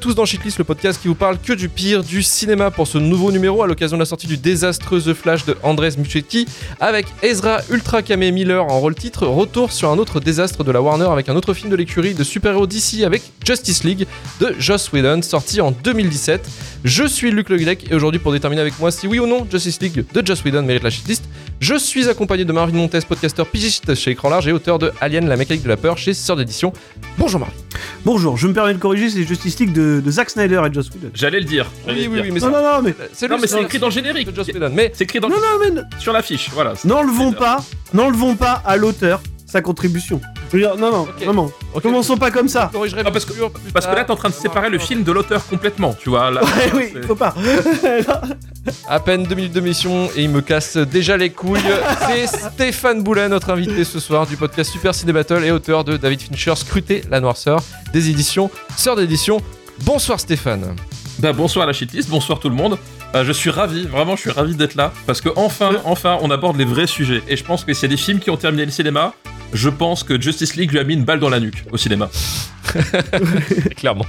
Tous dans Shitlist, le podcast qui vous parle que du pire du cinéma pour ce nouveau numéro à l'occasion de la sortie du désastreux The Flash de Andres Muschietti avec Ezra Ultra Kame Miller en rôle titre. Retour sur un autre désastre de la Warner avec un autre film de l'écurie de super-héros d'ici avec Justice League de Joss Whedon sorti en 2017. Je suis Luc Le et aujourd'hui pour déterminer avec moi si oui ou non Justice League de Joss Whedon mérite la shitlist, je suis accompagné de Marvin Montes, podcasteur pigiste chez Écran Large et auteur de Alien, la mécanique de la peur chez Sœur d'édition. Bonjour Marvin. Bonjour, je me permets de corriger, c'est Justice League de, de Zack Snyder et Joss Whedon. J'allais le dire. Oui, oui, oui, mais Non, non, non, mais c'est Non, le- mais c'est écrit dans le générique. de Joss Whedon. Mais C'est écrit dans non, non, mais sur l'affiche. Voilà. n'enlevons pas, n'enlevons pas à l'auteur sa contribution. Je veux dire, non, non, vraiment. Commençons pas comme ça. corrigerai Ah, parce que- plus tard, Parce que là, t'es en train de séparer le film de l'auteur complètement. Tu vois. Là, Ouais, oui, faut pas. À peine deux minutes de mission et il me casse déjà les couilles. C'est Stéphane Boulet, notre invité ce soir du podcast Super Ciné Battle et auteur de David Fincher Scruter la noirceur des éditions Sœur d'édition. Bonsoir Stéphane. Bah, bonsoir la shitlist, bonsoir tout le monde. Euh, je suis ravi, vraiment, je suis ravi d'être là parce que enfin, enfin, on aborde les vrais sujets. Et je pense que s'il y a des films qui ont terminé le cinéma, je pense que Justice League lui a mis une balle dans la nuque au cinéma. Clairement.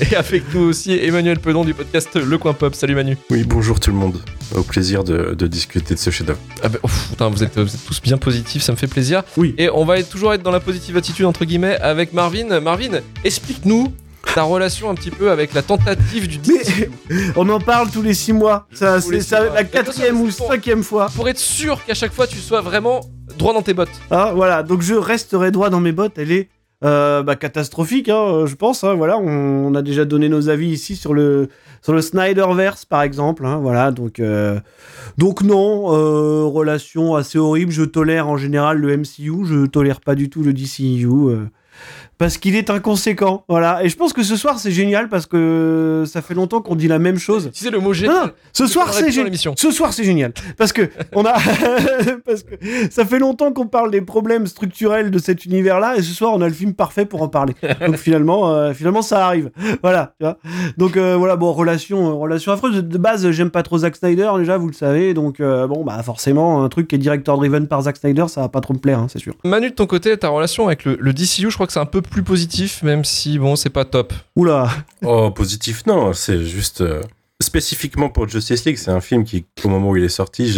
Et avec nous aussi Emmanuel Pedon du podcast Le Coin Pop. Salut Manu. Oui, bonjour tout le monde. Au plaisir de, de discuter de ce chef-d'œuvre. Ah bah, ouf, putain, vous, êtes, vous êtes tous bien positifs, ça me fait plaisir. Oui. Et on va être, toujours être dans la positive attitude, entre guillemets, avec Marvin. Marvin, explique-nous ta relation un petit peu avec la tentative du Mais on en parle tous les six mois. Ça, c'est six ça, mois. la quatrième ou cinquième fois. Pour être sûr qu'à chaque fois tu sois vraiment droit dans tes bottes. Ah, voilà, donc je resterai droit dans mes bottes. Elle est euh, bah, catastrophique, hein, je pense. hein, voilà, on, on a déjà donné nos avis ici sur le sur le Snyderverse, par exemple. hein, voilà, donc euh, donc non, euh, relation assez horrible. Je tolère en général le MCU, je tolère pas du tout le DCU. Parce qu'il est inconséquent, voilà. Et je pense que ce soir c'est génial parce que ça fait longtemps qu'on dit la même chose. Tu sais le mot génial. non, ce soir c'est génial. Ce soir, c'est génial parce que on a parce que ça fait longtemps qu'on parle des problèmes structurels de cet univers-là et ce soir, on a le film parfait pour en parler. Donc finalement, euh, finalement, ça arrive. Voilà. Tu vois donc euh, voilà, bon, relation, euh, relation affreuse. De base, j'aime pas trop Zack Snyder déjà, vous le savez. Donc bon, bah forcément, un truc qui est director driven par Zack Snyder, ça va pas trop me plaire, hein, c'est sûr. Manu, de ton côté, ta relation avec le, le DCU, je crois que c'est un peu plus positif, même si bon, c'est pas top. Oula. Oh, positif, non, c'est juste. euh, spécifiquement pour Justice League, c'est un film qui, au moment où il est sorti,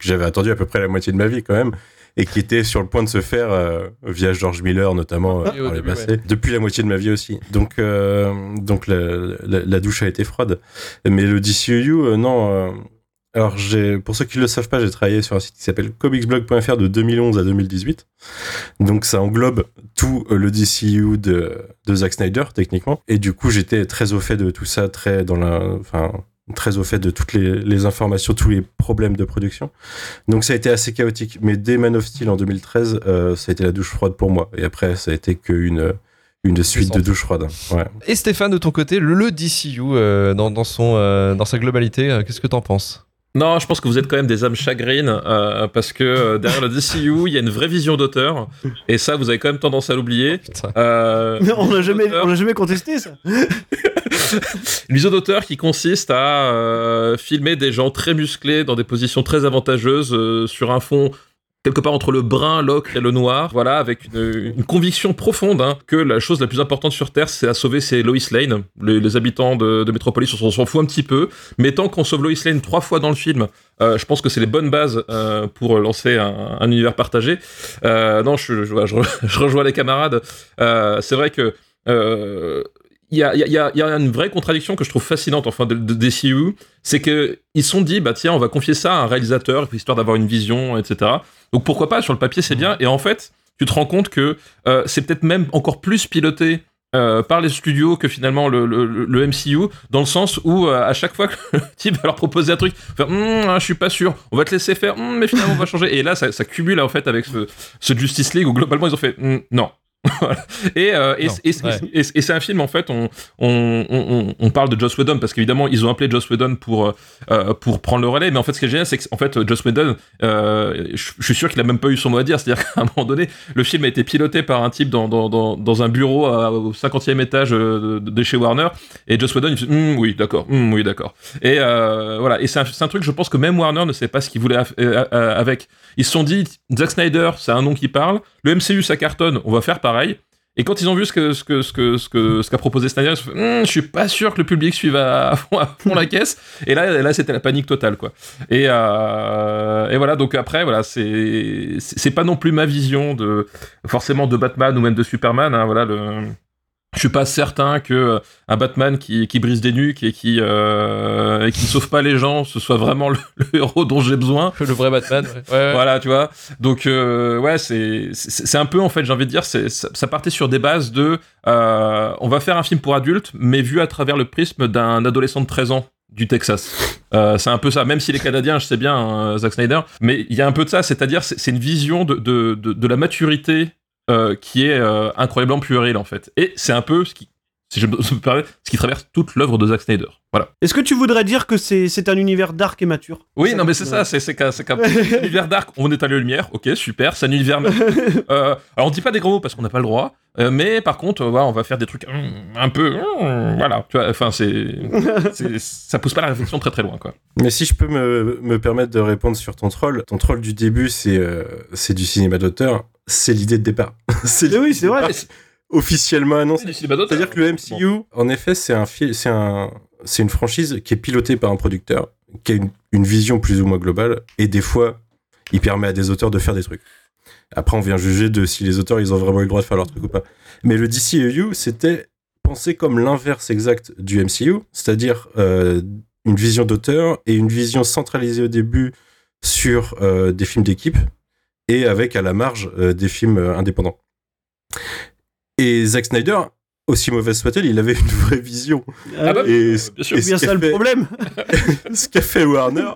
j'avais attendu à peu près la moitié de ma vie quand même. Et qui était sur le point de se faire euh, via George Miller, notamment euh, par les passés, depuis la moitié de ma vie aussi. Donc, euh, donc la, la- la douche a été froide. Mais le DCU, euh, non. Alors, j'ai, pour ceux qui ne le savent pas, j'ai travaillé sur un site qui s'appelle comicsblog.fr de 2011 à 2018. Donc, ça englobe tout euh, le DCU de, de Zack Snyder, techniquement. Et du coup, j'étais très au fait de tout ça, très dans la, enfin, très au fait de toutes les, les informations, tous les problèmes de production. Donc, ça a été assez chaotique. Mais dès Man of Steel en 2013, euh, ça a été la douche froide pour moi. Et après, ça a été qu'une, une suite de douche froide. Ouais. Et Stéphane, de ton côté, le, DCU euh, dans, dans son, euh, dans sa globalité, qu'est-ce que t'en penses? Non, je pense que vous êtes quand même des âmes chagrines euh, parce que euh, derrière le DCU, il y a une vraie vision d'auteur et ça, vous avez quand même tendance à l'oublier. Putain. Euh, on n'a jamais, on a jamais contesté ça. Une vision d'auteur qui consiste à euh, filmer des gens très musclés dans des positions très avantageuses euh, sur un fond quelque part entre le brun, l'ocre et le noir, voilà, avec une, conviction profonde hein, que la chose la plus importante sur Terre, c'est à sauver ces Lois Lane. Les, habitants de, de Metropolis, on s'en fout un petit peu, mais tant qu'on sauve Lois Lane trois fois dans le film, euh, je pense que c'est les bonnes bases euh, pour lancer un, un univers partagé. Euh, non, je, rejoins les camarades. C'est vrai que il y a, il y, a, il y a une vraie contradiction que je trouve fascinante enfin de, de DCU, c'est que ils se sont dit bah tiens on va confier ça à un réalisateur histoire d'avoir une vision etc. Donc pourquoi pas sur le papier c'est bien et en fait tu te rends compte que euh, c'est peut-être même encore plus piloté euh, par les studios que finalement le, le, le MCU, dans le sens où euh, à chaque fois que le type va leur proposer un truc, faire Hum, ah, je suis pas sûr, on va te laisser faire, Hum, mais finalement on va changer. Et là ça, ça cumule en fait avec ce, ce Justice League où globalement ils ont fait Hum, non. Et, euh, et, Non, et, ouais. et, et c'est un film en fait on, on, on, on parle de Joss Whedon parce qu'évidemment ils ont appelé Joss Whedon pour euh, pour prendre le relais mais en fait ce qui est génial c'est qu'en fait Joss Whedon euh, je, je suis sûr qu'il a même pas eu son mot à dire. C'est à dire qu'à un moment donné le film a été piloté par un type dans, dans, dans, dans un bureau à- au 50e étage euh, de, de chez Warner et Joss Whedon il fait Hum, oui d'accord hum, oui d'accord. Et euh, voilà. Et c'est un, un truc je pense que même Warner ne sait pas ce qu'il voulait euh, euh, avec. Ils se sont dit Zack Snyder c'est un nom qui parle. Le MCU ça cartonne. On va faire Et quand ils ont vu ce que ce que ce que ce que ce qu'a proposé Snyder, ils se sont fait, Hum, je suis pas sûr que le public suive à fond, la caisse. Et là là c'était la panique totale quoi. Et euh, voilà donc après voilà c'est c'est pas non plus ma vision de forcément de Batman ou même de Superman. Hein, voilà le suis pas certain que euh, un Batman qui, qui brise des nuques et qui euh, et qui sauve pas les gens, ce soit vraiment le, le héros dont j'ai besoin. Le vrai Batman. ouais. Ouais, ouais. Voilà, tu vois. Donc euh, ouais, c'est c'est un peu en fait, j'ai envie de dire, c'est ça, partait sur des bases de euh, on va faire un film pour adultes, mais vu à travers le prisme d'un adolescent de 13 ans du Texas. Euh, c'est un peu ça, même s'il est canadien, je sais bien, hein, Zack Snyder, mais il y a un peu de ça, c'est-à-dire c'est c'est une vision de, de, de, de la maturité qui est euh, incroyablement puéril en fait. Et c'est un peu ce qui, si je me me permets, ce qui traverse toute l'œuvre de Zack Snyder. Voilà. Est-ce que tu voudrais dire que c'est c'est un univers dark et mature? Oui, non, mais c'est ça, c'est c'est qu'un univers dark. On éteint les lumières, ok, super. C'est un univers. euh, alors on dit pas des gros mots parce qu'on n'a pas le droit, euh, mais par contre, euh, voilà, on va faire des trucs hum, un peu, hum, voilà. Tu vois, enfin c'est, ça pousse pas la réflexion très très loin, quoi. Mais si je peux me, me permettre de répondre sur ton troll, ton troll du début, c'est euh, c'est du cinéma d'auteur, c'est l'idée de départ. c'est oui, c'est vrai. Officiellement annoncé. C'est-à-dire que le MCU, en effet, c'est un, c'est un, c'est une franchise qui est pilotée par un producteur, qui a une, une vision plus ou moins globale, et des fois, il permet à des auteurs de faire des trucs. Après, on vient juger de si les auteurs, ils ont vraiment eu le droit de faire leur truc ou pas. Mais le DCEU, c'était pensé comme l'inverse exact du MCU, c'est-à-dire euh, une vision d'auteur et une vision centralisée au début sur euh, des films d'équipe et avec à la marge euh, des films indépendants. Et Zack Snyder, aussi mauvais soit-elle, il avait une vraie vision. Ah bah, Et, bien sûr. et c'est ce bien ça le problème. ce qu'a fait Warner,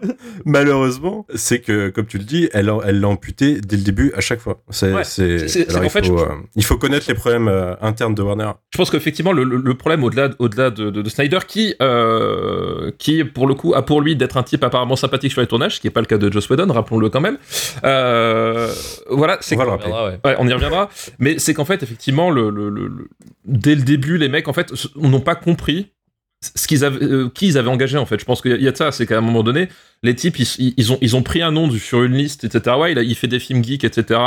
malheureusement, c'est que, comme tu le dis, elle l'a amputé dès le début à chaque fois. C'est, Ouais. qu'en il, fait, faut, je- euh, il faut connaître les problèmes euh, internes de Warner. Je pense qu'effectivement, le, le- le problème au-delà au-delà de, de- de Snyder, qui, euh, qui, pour le coup, a pour lui d'être un type apparemment sympathique sur les tournages, ce qui n'est pas le cas de Joss Whedon, rappelons-le quand même. Euh, voilà, c'est On va le que- rappeler. Reviendra, ouais. Ouais, on y reviendra. Mais c'est qu'en fait, effectivement, le, le- le- le- dès le début, les mecs, en fait, n'ont pas compris ce qu'ils avaient, euh, qui ils avaient engagé, en fait. Je pense qu'il y, a- de ça, c'est qu'à un moment donné, les types, ils, ont, pris un nom sur une liste, etc. Ouais, il, a- fait des films geeks, etc.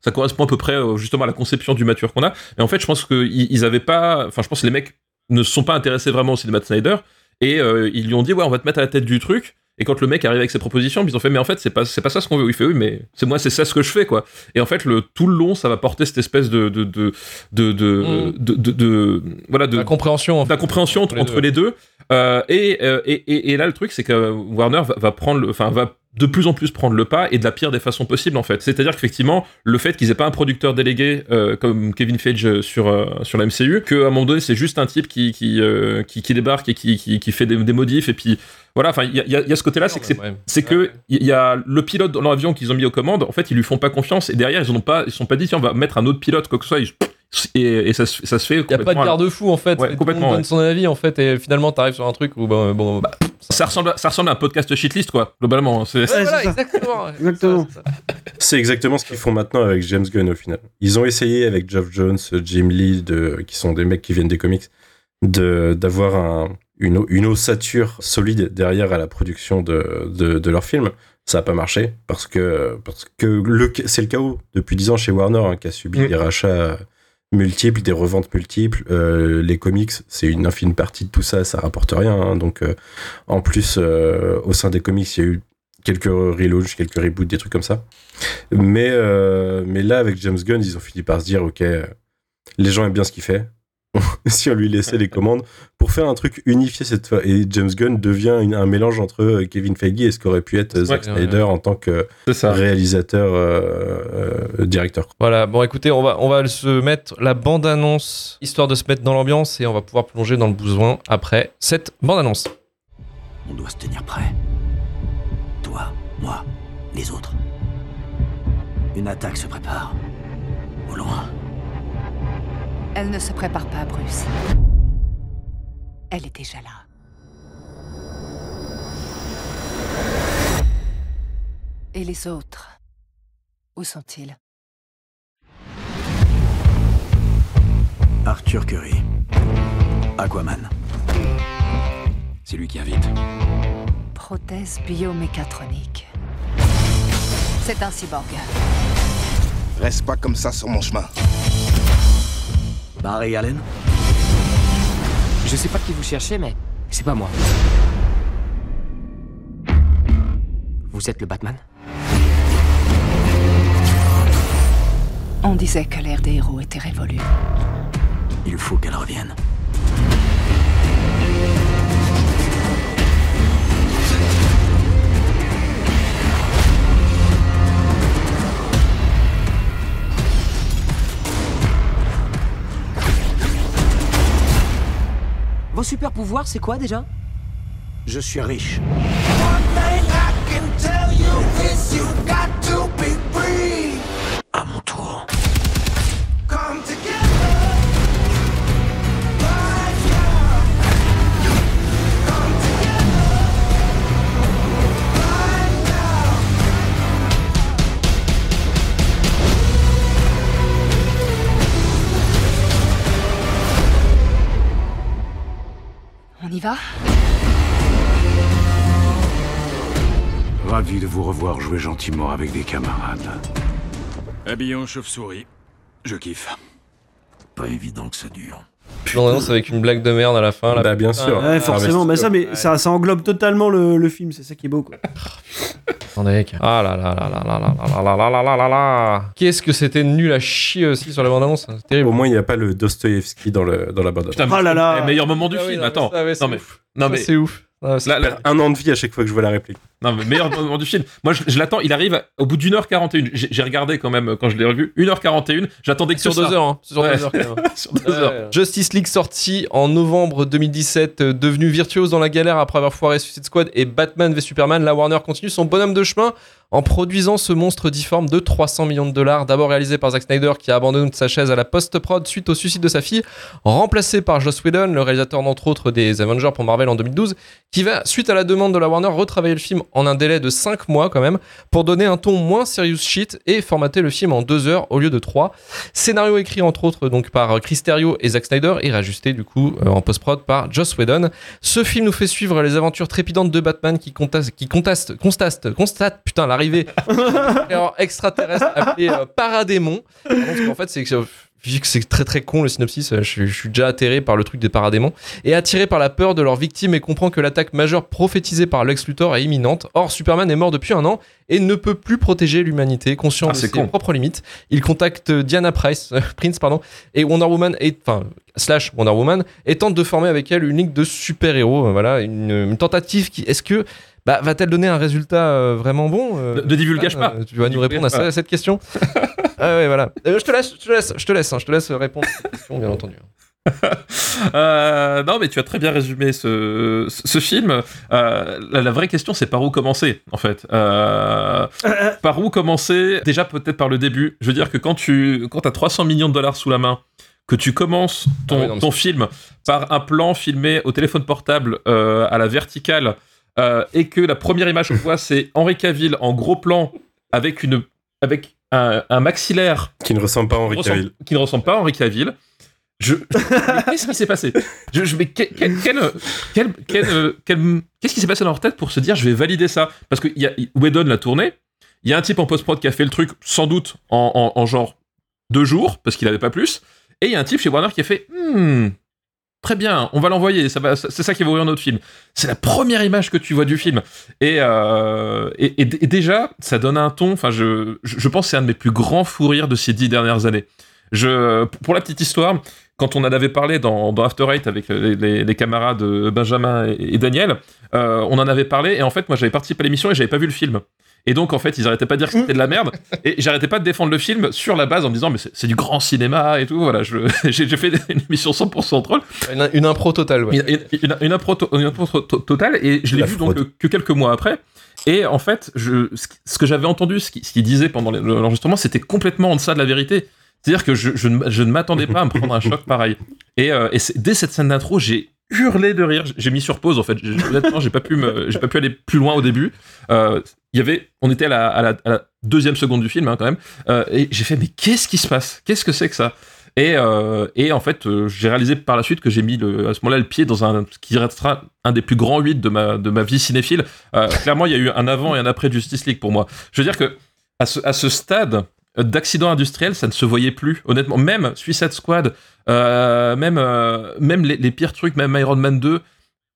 Ça correspond à peu près, euh, justement, à la conception du mature qu'on a. Et en fait, je pense qu'ils ils avaient pas. Enfin, je pense que les mecs ne se sont pas intéressés vraiment au cinéma de Snyder. Et euh, ils lui ont dit, ouais, on va te mettre à la tête du truc. Et quand le mec arrive avec ses propositions, ils ont fait, mais en fait, c'est pas, c'est pas ça ce qu'on veut. Il fait, oui, mais c'est moi, c'est ça ce que je fais, quoi. Et en fait, le, tout le long, ça va porter cette espèce de, de, de, de, de, Mm. de, de- de- voilà, de, La compréhension. en fait. d'incompréhension entre, Entre les entre les deux. Euh, et, euh, et, et, et là, le truc, c'est que Warner va, va prendre, enfin, va de plus en plus prendre le pas et de la pire des façons possibles, en fait. C'est-à-dire qu'effectivement, le fait qu'ils aient pas un producteur délégué euh, comme Kevin Feige sur euh, sur la MCU, qu'à un moment donné, c'est juste un type qui qui, euh, qui, qui débarque et qui, qui, qui fait des, des modifs et puis voilà. Enfin, il y a, y a- il y a ce côté-là, c'est que c'est Ouais. que il y a le pilote dans l'avion qu'ils ont mis aux commandes. En fait, ils lui font pas confiance et derrière, ils ont pas, ils sont pas dit tiens, on va mettre un autre pilote quoi que ce soit. Ils- et, et ça, se- ça se fait. Il n'y a pas de à- garde-fou en fait. Ouais, Tout le complètement, monde donne son avis en fait et finalement t'arrives sur un truc où bon, bon bah, Ça ressemble, à, ça ressemble à un podcast shitlist, quoi, globalement. C'est, Ouais, voilà, exactement. Exactement. C'est exactement ce qu'ils font maintenant avec James Gunn au final. Ils ont essayé avec Geoff Jones, Jim Lee, de, qui sont des mecs qui viennent des comics, de d'avoir un, une, une ossature solide derrière à la production de, de, de leurs films. Ça n'a pas marché parce que, parce que le, c'est le chaos depuis 10 ans chez Warner hein, qui a subi Mm. des rachats multiples, des reventes multiples. Euh, les comics, c'est une infime partie de tout ça, ça rapporte rien. hein. donc, euh, en plus, euh, au sein des comics, il y a eu quelques relaunchs, quelques reboots, des trucs comme ça. Mais, mais là, avec James Gunn, ils ont fini par se dire, ok, les gens aiment bien ce qu'il fait. si on lui laissait les commandes pour faire un truc unifié cette fois. Et James Gunn devient une- un mélange entre euh, Kevin Feige et ce qu'aurait pu être euh, Zack Ouais, Snyder en tant que réalisateur, euh, euh, directeur. Voilà, bon écoutez, on va, on va se mettre la bande-annonce, histoire de se mettre dans l'ambiance et on va pouvoir plonger dans le besoin après cette bande-annonce. On doit se tenir prêt. Toi, moi, les autres. Une attaque se prépare. Au loin. Elle ne se prépare pas, Bruce. Elle est déjà là. Et les autres? Où sont-ils? Arthur Curry. Aquaman. C'est lui qui invite. Prothèse biomécatronique. C'est un cyborg. Reste pas comme ça sur mon chemin. Barry Allen Je sais pas qui vous cherchez, mais c'est pas moi. Vous êtes le Batman? On disait que l'ère des héros était révolue. Il faut qu'elle revienne. Vos super pouvoirs, c'est quoi déjà? Je suis riche. À mon tour. On y va? Ravi de vous revoir jouer gentiment avec des camarades. Habillon chauve-souris. Je kiffe. Pas évident que ça dure. Non, non, c'est avec une blague de merde à la fin. là. Bah, bien sûr. Ouais, forcément. Ah, Mais ça, mais ça, ça englobe totalement le, le film. C'est ça qui est beau, quoi. Attendez. Ah là là là là là là là là là là là là là Qu'est-ce que c'était nul à chier aussi sur la bande-annonce. C'est terrible. Au moins, il n'y a pas le Dostoïevski dans, le, dans la bande. Putain, Oh là là. le meilleur moment du Ah oui, film. non, mais Attends. ça, ouais, non mais ouf. non mais c'est ouf. Ah, là, là, Un an de vie à chaque fois que je vois la réplique. Non mais meilleur moment du film. Moi je, je l'attends. Il arrive au bout d'une heure 41. J'ai j'ai regardé quand même quand je l'ai revu. 1h41. J'attendais que sur deux heures. Hein. Sur Ouais. deux heures quand même. Sur deux heures. Ouais. Justice League sorti en novembre 2017, euh, devenu virtuose dans la galère après avoir foiré Suicide Squad et Batman v Superman, la Warner continue son bonhomme de chemin en produisant ce monstre difforme de 300 millions de dollars, d'abord réalisé par Zack Snyder qui a abandonné sa chaise à la post-prod suite au suicide de sa fille, remplacé par Joss Whedon, le réalisateur d'entre autres des Avengers pour Marvel en 2012, qui va, suite à la demande de la Warner, retravailler le film en un délai de 5 mois quand même, pour donner un ton moins serious shit et formater le film en 2 heures au lieu de 3. Scénario écrit entre autres donc par Chris Terrio et Zack Snyder et rajusté du coup euh, en post-prod par Joss Whedon. Ce film nous fait suivre les aventures trépidantes de Batman qui constate, qui constate, constate, constate putain l'arrivée extraterrestre appelé euh, Paradémon. En fait, c'est euh, vu que c'est très très con le synopsis, euh, je, je suis déjà atterré par le truc des paradémons et attiré par la peur de leurs victimes et comprend que l'attaque majeure prophétisée par Lex Luthor est imminente. Or, Superman est mort depuis un an et ne peut plus protéger l'humanité, conscient Ah, de ses con. propres limites. Il contacte Diana Price, euh, Prince pardon, et Wonder Woman et enfin slash Wonder Woman et tente de former avec elle une ligue de super-héros. Euh, Voilà, une, une tentative qui est-ce que bah, va-t-elle donner un résultat vraiment bon Ne- ne divulgage pas. Tu vas nous répondre à, ça- à cette question. ah ouais, voilà. Euh, je te laisse, je te laisse, je te laisse, hein, je te laisse répondre à cette question, bien entendu. Euh, non, mais tu as très bien résumé ce, ce, ce film. Euh, la, la vraie question, c'est par où commencer, en fait. Euh, par où commencer? Déjà, peut-être par le début. Je veux dire que quand tu quand as 300 millions de dollars sous la main, que tu commences ton, Ah oui, non, mais ton film par un plan filmé au téléphone portable euh, à la verticale, euh, et que la première image qu'on voit, c'est Henri Cavill en gros plan avec une avec un, un maxillaire Qui ne ressemble pas à Henri Cavill. qui ne ressemble pas à Henri Cavill. Je, qu'est-ce qui s'est passé? Je, je- mais quel, quel, quel, quel- quel, euh, quel- qu'est-ce qui s'est passé dans leur tête pour se dire je vais valider ça? Parce que y a, Whedon l'a tourné, il y a un type en post-prod qui a fait le truc sans doute en, en- en genre deux jours, parce qu'il avait pas plus, et il y a un type chez Warner qui a fait Hmm, très bien, on va l'envoyer, ça c'est ça qui va ouvrir notre film. C'est la première image que tu vois du film. Et, euh, déjà, ça donne un ton, enfin, je, pense que c'est un de mes plus grands fous rires de ces dix dernières années. Pour la petite histoire, quand on en avait parlé dans, dans After Eight avec les, les- les camarades euh, Benjamin et, et Daniel, euh, on en avait parlé et en fait, moi j'avais participé à l'émission et j'avais pas vu le film. Et donc, en fait, ils arrêtaient pas de dire que c'était de la merde. Et j'arrêtais pas de défendre le film sur la base en me disant, mais c'est du grand cinéma et tout. Voilà, je- j'ai fait une émission 100% troll. Une, une impro totale, ouais. Une, une- une- une impro, to- une impro to- to- totale et je l'ai La vu donc fraude. que, que quelques mois après. Et en fait, je, ce, qui- que j'avais entendu, ce qu'il ce qu'il disait pendant le- l'enregistrement, c'était complètement en deçà de la vérité. C'est-à-dire que je, je ne, je ne m'attendais pas à me prendre un choc pareil. Et, euh, et dès cette scène d'intro, j'ai hurlé de rire. J'ai mis sur pause en fait. Honnêtement, j'ai pas pu me, j'ai pas pu aller plus loin au début. Euh, Il y avait, on était à la, deuxième seconde du film hein, quand même. Euh, et j'ai fait mais qu'est-ce qui se passe? Qu'est-ce que c'est que ça? Et, euh, en fait, euh, j'ai réalisé par la suite que j'ai mis le, à ce moment-là le pied dans un ce qui restera un des plus grands 8 de ma, vie cinéphile. Clairement, il y a eu un avant et un après Justice League pour moi. Je veux dire que à ce, stade, d'accidents industriels, ça ne se voyait plus, honnêtement. Même Suicide Squad, même, même les, les pires trucs, même Iron Man 2,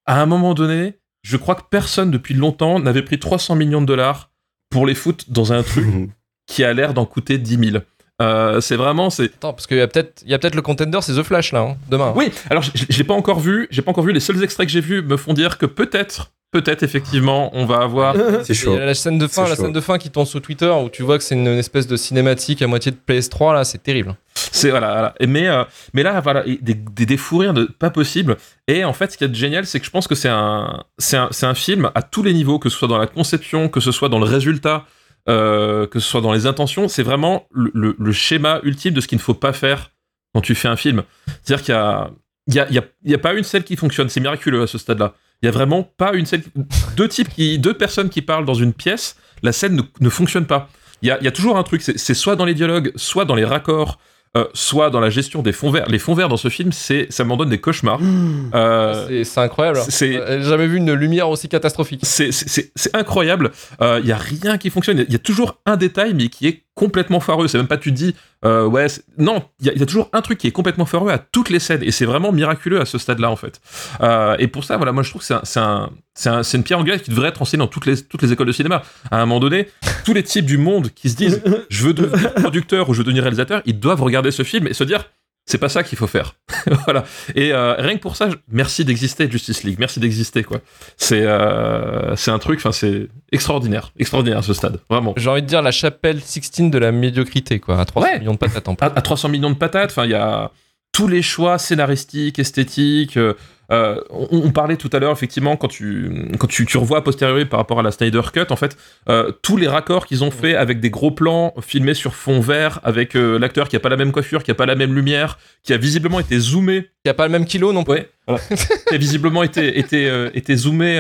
à un moment donné, je crois que personne depuis longtemps n'avait pris 300 millions de dollars pour les foutre dans un truc qui a l'air d'en coûter 10 000. Euh, c'est vraiment, c'est. Attends, parce qu'il y a peut-être il y a peut-être le contender, c'est The Flash là, hein, demain. Oui, alors je je l'ai pas encore vu, j'ai pas encore vu. Les seuls extraits que j'ai vus me font dire que peut-être, peut-être effectivement, on va avoir. C'est chaud. la scène de fin, la chaud. scène de fin qui tourne sur Twitter où tu vois que c'est une, une espèce de cinématique à moitié de PS3 là, c'est terrible. C'est voilà, voilà. Et Mais euh, mais là voilà, des, des, des fous rires de pas possible. Et en fait, ce qui est génial, c'est que je pense que c'est un c'est un c'est un film à tous les niveaux, que ce soit dans la conception, que ce soit dans le résultat, euh, que ce soit dans les intentions. C'est vraiment le, schéma ultime de ce qu'il ne faut pas faire quand tu fais un film. C'est-à-dire qu'il y a a, a- pas une scène qui fonctionne. C'est miraculeux à ce stade-là. Il y a vraiment pas une scène. Deux types deux personnes qui parlent dans une pièce, la scène ne, ne fonctionne pas. Il y a, il y a toujours un truc. C'est soit dans les dialogues, soit dans les raccords, euh, soit dans la gestion des fonds verts. Les fonds verts dans ce film, c'est ça m'en donne des cauchemars. Euh, C'est- c'est incroyable. Euh, J'ai jamais vu une lumière aussi catastrophique. c'est- incroyable. Il y a rien qui fonctionne. Il y, a toujours un détail, mais qui est complètement foireux. C'est même pas tu te dis, euh, ouais, non, il y, a- il y a toujours un truc qui est complètement foireux à toutes les scènes, et c'est vraiment miraculeux à ce stade-là en fait. Euh, et pour ça, voilà, moi je trouve que c'est un- c'est un, c'est un- c'est une pierre angulaire qui devrait être enseignée dans toutes les, toutes les écoles de cinéma. À un moment donné, tous les types du monde qui se disent, je veux devenir producteur ou je veux devenir réalisateur, ils doivent regarder ce film et se dire. C'est pas ça qu'il faut faire. voilà. Et euh, rien que pour ça, je- merci d'exister, Justice League. Merci d'exister, quoi. C'est euh, c'est un truc, enfin, c'est extraordinaire. Extraordinaire ce stade. Vraiment. J'ai envie de dire la chapelle Sixtine de la médiocrité quoi, à 300 Ouais. millions de patates en À, à 300 millions de patates, enfin, il y a tous les choix scénaristiques, esthétiques. Euh, on, on parlait tout à l'heure, effectivement, quand tu, quand tu, tu revois a posteriori par rapport à la Snyder Cut, en fait, euh, tous les raccords qu'ils ont fait avec des gros plans filmés sur fond vert, avec euh, l'acteur qui a pas la même coiffure, qui a pas la même lumière, qui a visiblement été zoomé n'y a pas le même kilo non plus. Ouais, voilà. qui a visiblement été, été, euh, été zoomé,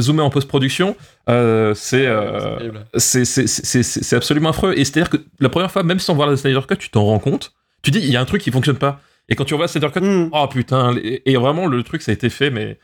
zoomé en post-production. Euh, c'est euh, terrible. c'est c'est- c'est- c'est- c'est absolument affreux. Et c'est-à-dire que la première fois, même sans voir la Snyder Cut, tu t'en rends compte. Tu dis, il y a un truc qui fonctionne pas. Et quand tu revois Snyder Cut, Mm. oh putain. Et, et vraiment, le truc, ça a été fait, mais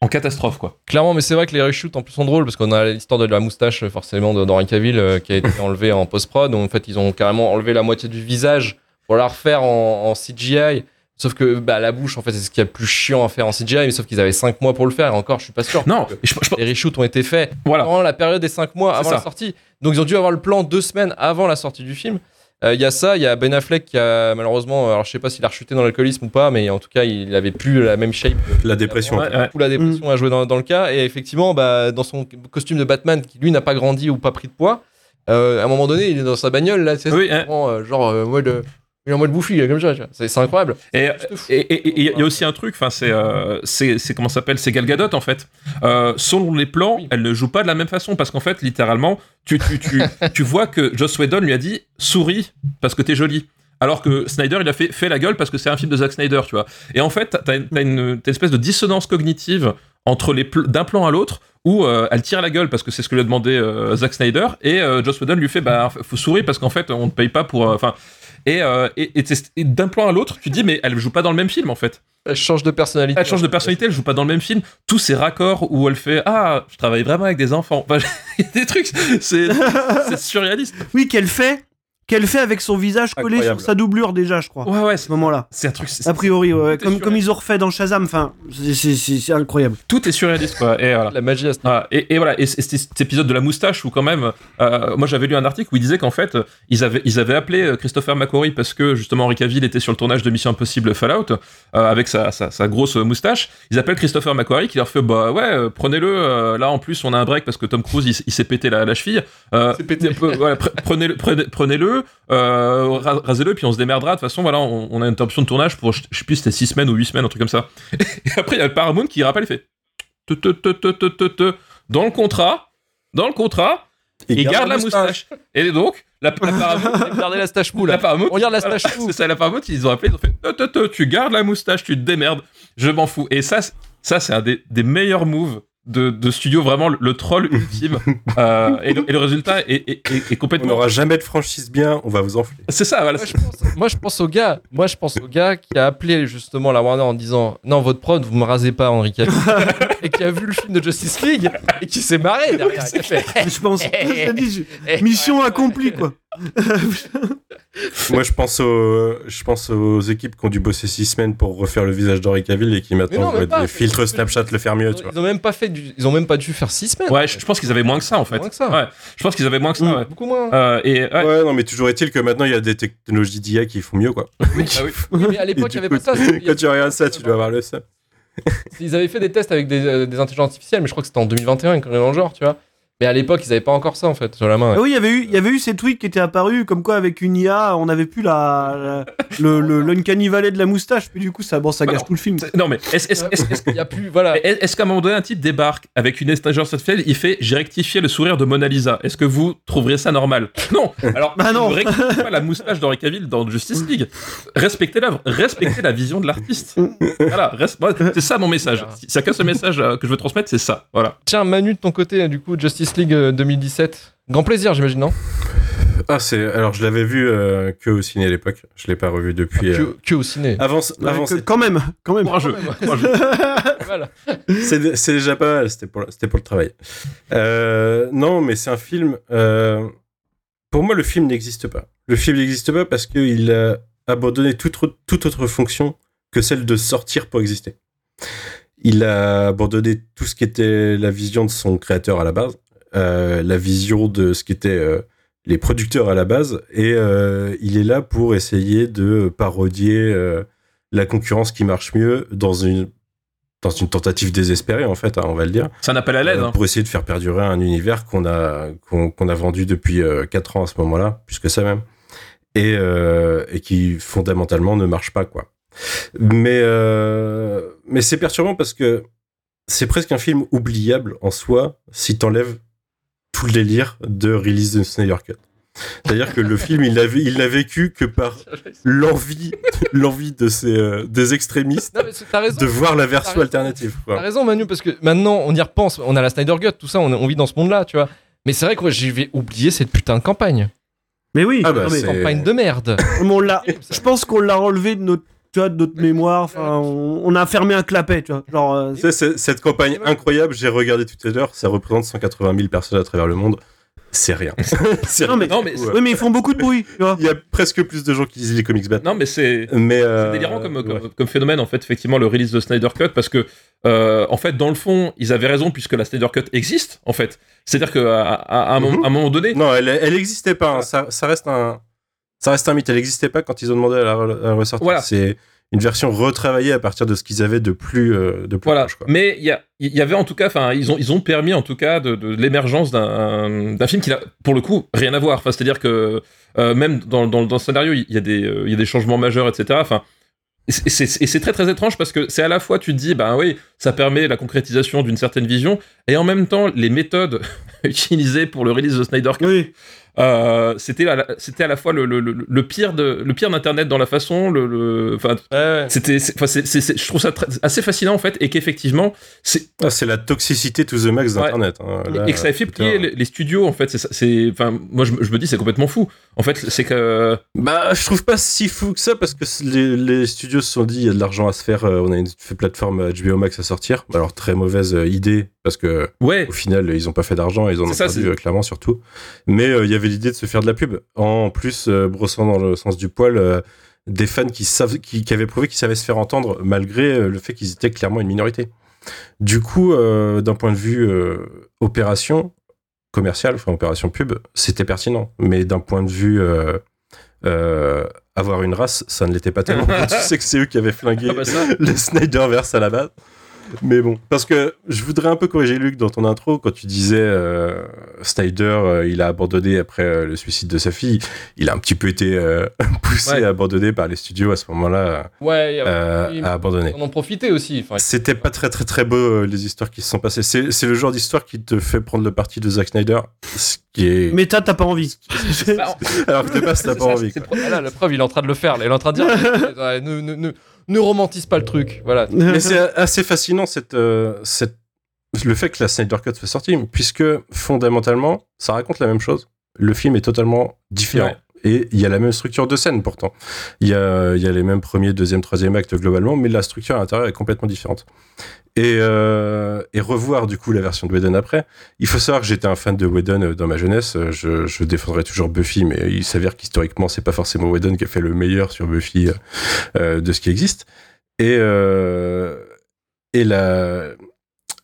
en catastrophe, quoi. Clairement, mais c'est vrai que les reshoots en plus sont drôles parce qu'on a l'histoire de la moustache forcément de d'Henri Cavill euh, qui a été enlevée en post-prod. Donc, En fait, ils ont carrément enlevé la moitié du visage pour la refaire en, en CGI. Sauf que bah, la bouche, en fait, c'est ce qui est le plus chiant à faire en CGI. Mais sauf qu'ils avaient 5 mois pour le faire. Et encore, je suis pas sûr. Non, je, je- Les reshoots ont été faits voilà. pendant la période des 5 mois avant ça. la sortie. Donc, ils ont dû avoir le plan deux semaines avant la sortie du film. Euh, Il y a ça, il y a Ben Affleck qui a malheureusement, alors je sais pas s'il a rechuté dans l'alcoolisme ou pas, mais en tout cas, il avait plus la même shape La dépression. Ouais, ouais. la dépression a joué dans, dans le cas. Et effectivement, bah, dans son costume de Batman, qui lui n'a pas grandi ou pas pris de poids, euh, à un moment donné, il est dans sa bagnole, là, tu sais, Oui, c'est hein. euh, genre, euh, euh, il est en mode bouffi, comme ça, c'est incroyable. Et il y a aussi un truc, enfin c'est euh, c'est comment s'appelle, c'est Gal Gadot en fait. Euh, selon les plans, Oui. elle ne joue pas de la même façon parce qu'en fait littéralement, tu tu, tu, tu vois que Joss Whedon lui a dit souris parce que t'es jolie. Alors que Snyder, il a fait, fait la gueule parce que c'est un film de Zack Snyder, tu vois. Et en fait, t'as une, t'as une, espèce de dissonance cognitive entre les d'un plan à l'autre où euh, elle tire la gueule parce que c'est ce que lui a demandé euh, Zack Snyder et Joss Whedon lui fait bah faut sourire parce qu'en fait on ne paye pas pour enfin et, euh, et, et t'es- et d'un plan à l'autre tu dis mais elle joue pas dans le même film en fait. Elle change de personnalité. elle change de personnalité elle joue pas dans le même film. Tous ces raccords où elle fait ah je travaille vraiment avec des enfants. Enfin, il y a des trucs c'est c'est surréaliste. Oui, qu'elle fait Qu'elle fait avec son visage collé Incroyable. sur sa doublure déjà, je crois. ouais ouais À ce c'est moment-là. c'est un truc c'est- A priori, ouais, Comme, ils ont refait dans Shazam, enfin, c'est- c'est c'est- c'est incroyable. tout est surréaliste quoi et voilà La magie à ce Ah, et, et voilà, et c- c'était cet épisode de la moustache où quand même, euh, moi j'avais lu un article où il disait qu'en fait, euh, ils avaient, ils avaient appelé euh, Christopher McQuarrie parce que justement Henry Cavill était sur le tournage de Mission Impossible Fallout euh, avec sa, sa, sa grosse moustache. Ils appellent Christopher McQuarrie qui leur fait bah ouais, euh, prenez-le. euh, là en plus on a un break parce que Tom Cruise il, s- il s'est pété la, la cheville. Euh, s'est pété. euh, voilà, pre- prenez-le, prenez- prenez-le, euh, ra- rasez-le puis on se démerdera. De toute façon voilà, on, on a une interruption de tournage pour je je sais plus c'était 6 semaines ou 8 semaines un truc comme ça. Et après il y a le Paramount qui rappelle il fait dans le contrat, dans le contrat, il garde la moustache. Et donc, la, la Paramount, Regardez la stache mou la. Paramount, On regarde la stache mou. c'est ça, la Paramount, ils ont appelé, ils ont fait, te, te, te, tu gardes la moustache, tu te démerdes, je m'en fous. Et ça, c'est- ça c'est un des, des meilleurs moves de, de studio, vraiment le, le troll ultime. Euh, et, le, et le résultat est, est- est- est On complètement. n'aura jamais de franchise bien, on va vous enfler. C'est ça, voilà. Moi je, pense, moi, je pense au gars, moi je pense au gars qui a appelé justement la Warner en disant non votre prod vous me rasez pas Henri Cavill et qui a vu le film de Justice League et qui s'est marré derrière. qui a fait, Je pense. je je- mission accomplie, quoi. Moi, je pense, aux, je pense aux équipes qui ont dû bosser six semaines pour refaire le visage d'Henri Cavill et qui maintenant non, vont même des filtres Snapchat le faire mieux, tu vois. Ils ont même pas fait du... Ils ont même pas dû faire 6 semaines. Ouais, je, je pense qu'ils avaient moins que ça en fait. Moins que ça. Ouais, je pense qu'ils avaient moins que ça. Mm. ouais. Beaucoup moins. Euh, et ouais. Ouais, non, mais toujours est-il que maintenant, il y a des technologies d'IA qui font mieux, quoi. Ah oui. Oui, mais à l'époque, il y avait coup, pas ça. Quand tu regardes ça, tu dois avoir le seum. Ils avaient fait des tests avec des, euh, des intelligences artificielles, mais je crois que c'était en 2021, une connerie dans le genre, tu vois. Mais à l'époque, ils avaient pas encore ça en fait sur la main. Ah oui, il y avait eu, il y avait eu ces tweets qui étaient apparus comme quoi avec une IA, on n'avait plus la, la- le, le l'uncanny valley de la moustache. Puis du coup, ça, bon, ça Bah gâche non. tout le film. Non mais est-ce est-ce- est-ce- est-ce- Il y a plus, voilà. est- est-ce qu'à un moment donné un type débarque avec une intelligence artificielle, il fait j'ai rectifié le sourire de Mona Lisa. Est-ce que vous trouverez ça normal? Non. Alors Bah non. pas la moustache d'Henri Cavill dans Justice League. Respectez l'œuvre, respectez la vision de l'artiste. Voilà, reste- c'est ça mon message. Si c'est qu'un seul message euh, que je veux transmettre, c'est ça. Voilà. Tiens, Manu, de ton côté, du coup, Justice League euh, 2017. Grand plaisir, j'imagine, non? Ah, c'est. Alors, je l'avais vu euh, que au ciné à l'époque. Je l'ai pas revu depuis. euh, que, que au ciné. Ouais, que- c'est- quand même, quand même. Courageux. courageux. voilà. c'est c'est déjà pas mal. C'était pour, c'était pour le travail. Euh, non, mais c'est un film. euh, Pour moi, le film n'existe pas. Le film n'existe pas parce qu'il a abandonné toute, autre- toute autre fonction que celle de sortir pour exister. Il a abandonné tout ce qui était la vision de son créateur à la base, euh, la vision de ce qui était euh, les producteurs à la base, et euh, il est là pour essayer de parodier euh, la concurrence qui marche mieux dans une dans une tentative désespérée en fait, hein, on va le dire, un appel à l'aide. euh, hein. pour essayer de faire perdurer un univers qu'on a qu'on qu'on a vendu depuis 4 ans à ce moment-là, plus que ça même, et, euh, et qui fondamentalement ne marche pas quoi. Mais euh, mais c'est perturbant parce que c'est presque un film oubliable en soi si t'enlèves tout le délire de release de Snyder Cut. C'est-à-dire que le film, il n'a il vécu que par l'envie, l'envie de ces, euh, des extrémistes Non, mais c'est- t'as raison. de voir la version raison. alternative. T'as raison, Manu, parce que maintenant, on y repense. On a la Snyder Gut, tout ça, on, on vit dans ce monde-là, tu vois. Mais c'est vrai que j'avais oublié cette putain de campagne. Mais oui, Ah bah, non, mais- c'est- Campagne de merde. mais on l'a. Je pense qu'on l'a relevé de notre, tu vois, de notre mémoire. Enfin, on, on a fermé un clapet, tu vois. Genre, euh, cette campagne incroyable, j'ai regardé tout à l'heure, ça représente 180 000 personnes à travers le monde. C'est rien. C'est Non, mais- Non, mais- ils font beaucoup de bruit, tu vois. Il y a presque plus de gens qui lisent les comics Batman. Non mais c'est Mais euh, C'est délirant comme, ouais. comme, comme phénomène, en fait, effectivement, le release de Snyder Cut, parce que, euh, en fait, dans le fond, ils avaient raison, puisque la Snyder Cut existe, en fait. C'est-à-dire qu'à à, à Mhm. à un moment donné, Non, elle, elle existait pas. hein. Ça, ça reste un, ça reste un mythe. Elle n'existait pas quand ils ont demandé à la, à la ressortir. Voilà. C'est une version retravaillée à partir de ce qu'ils avaient de plus, euh, de plus voilà. proche, quoi. Mais il y, avait en tout cas, enfin, ils ont, ils ont permis en tout cas de, de l'émergence d'un film qui n'a, pour le coup, rien à voir. Enfin, c'est-à-dire que euh, même dans, dans, dans le scénario, il y a des, euh, il y a des changements majeurs, etc. Enfin, et c'est- c'est et c'est très très étrange parce que c'est à la fois tu te dis ben oui ça permet la concrétisation d'une certaine vision et en même temps les méthodes utilisées pour le release de Snyder Cut Oui. Euh, c'était à la- c'était à la fois le, le, le- le pire de le pire d'internet dans la façon le, enfin c'était je trouve ça très- assez fascinant en fait et qu'effectivement c'est Ah, c'est la toxicité to the max Ouais. d'Internet. hein. Et que ça ait fait plier les, les studios en fait c'est ça- c'est enfin moi je, me- je me dis c'est complètement fou en fait c'est que Bah, je trouve pas si fou que ça parce que les, les studios se sont dit il y a de l'argent à se faire. euh, on a une plateforme HBO Max à sortir. Alors très mauvaise euh, idée parce que ouais au final ils ont pas fait d'argent, ils en ont ça, perdu euh, clairement surtout. Mais euh, il y avait l'idée de se faire de la pub. En plus euh, brossant dans le sens du poil. euh, des fans qui, savent, qui, qui avaient prouvé qu'ils savaient se faire entendre malgré le fait qu'ils étaient clairement une minorité. Du coup, d'un point de vue opération commerciale, enfin opération pub, c'était pertinent. Mais d'un point de vue avoir une race, ça ne l'était pas tellement. tu sais que c'est eux qui avaient flingué Ah bah ça. le Snyderverse à la base. Mais bon, parce que je voudrais un peu corriger Luc dans ton intro quand tu disais euh, Snyder, euh, il a abandonné après euh, le suicide de sa fille. Il a un petit peu été euh, poussé Ouais. à abandonner par les studios à ce moment-là, Ouais, euh, à abandonner. on en profitait aussi. C'était pas très très très beau euh, les histoires qui se sont passées. C'est le genre d'histoire qui te fait prendre le parti de Zack Snyder, ce qui est. Mais t'as, t'as pas envie. Alors que de base t'as pas ça, envie. quoi. ah là, la preuve, il est en train de le faire. là. Il est en train de dire ne, romantise pas le truc. Voilà. Mais c'est assez fascinant cette, euh, cette, le fait que la Snyder Cut soit sortie, puisque fondamentalement, ça raconte la même chose. Le film est totalement différent. Ouais. Et il y a la même structure de scène pourtant. Il y a, les mêmes premiers, deuxième, troisième actes globalement, mais la structure à l'intérieur est complètement différente. Et, euh, et revoir du coup la version de Whedon après. Il faut savoir que j'étais un fan de Whedon euh, dans ma jeunesse. Je, défendrai toujours Buffy, mais il s'avère qu'historiquement c'est pas forcément Whedon qui a fait le meilleur sur Buffy euh, de ce qui existe. Et et la,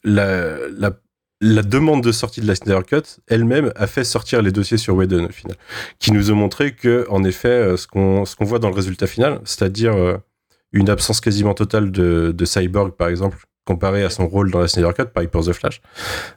la la la demande de sortie de la Snyder Cut elle-même a fait sortir les dossiers sur Whedon au final, qui nous ont montré que en effet euh, ce qu'on voit dans le résultat final, c'est-à-dire euh, une absence quasiment totale de Cyborg par exemple comparé à son rôle dans la Snyder Cut, pareil pour The Flash.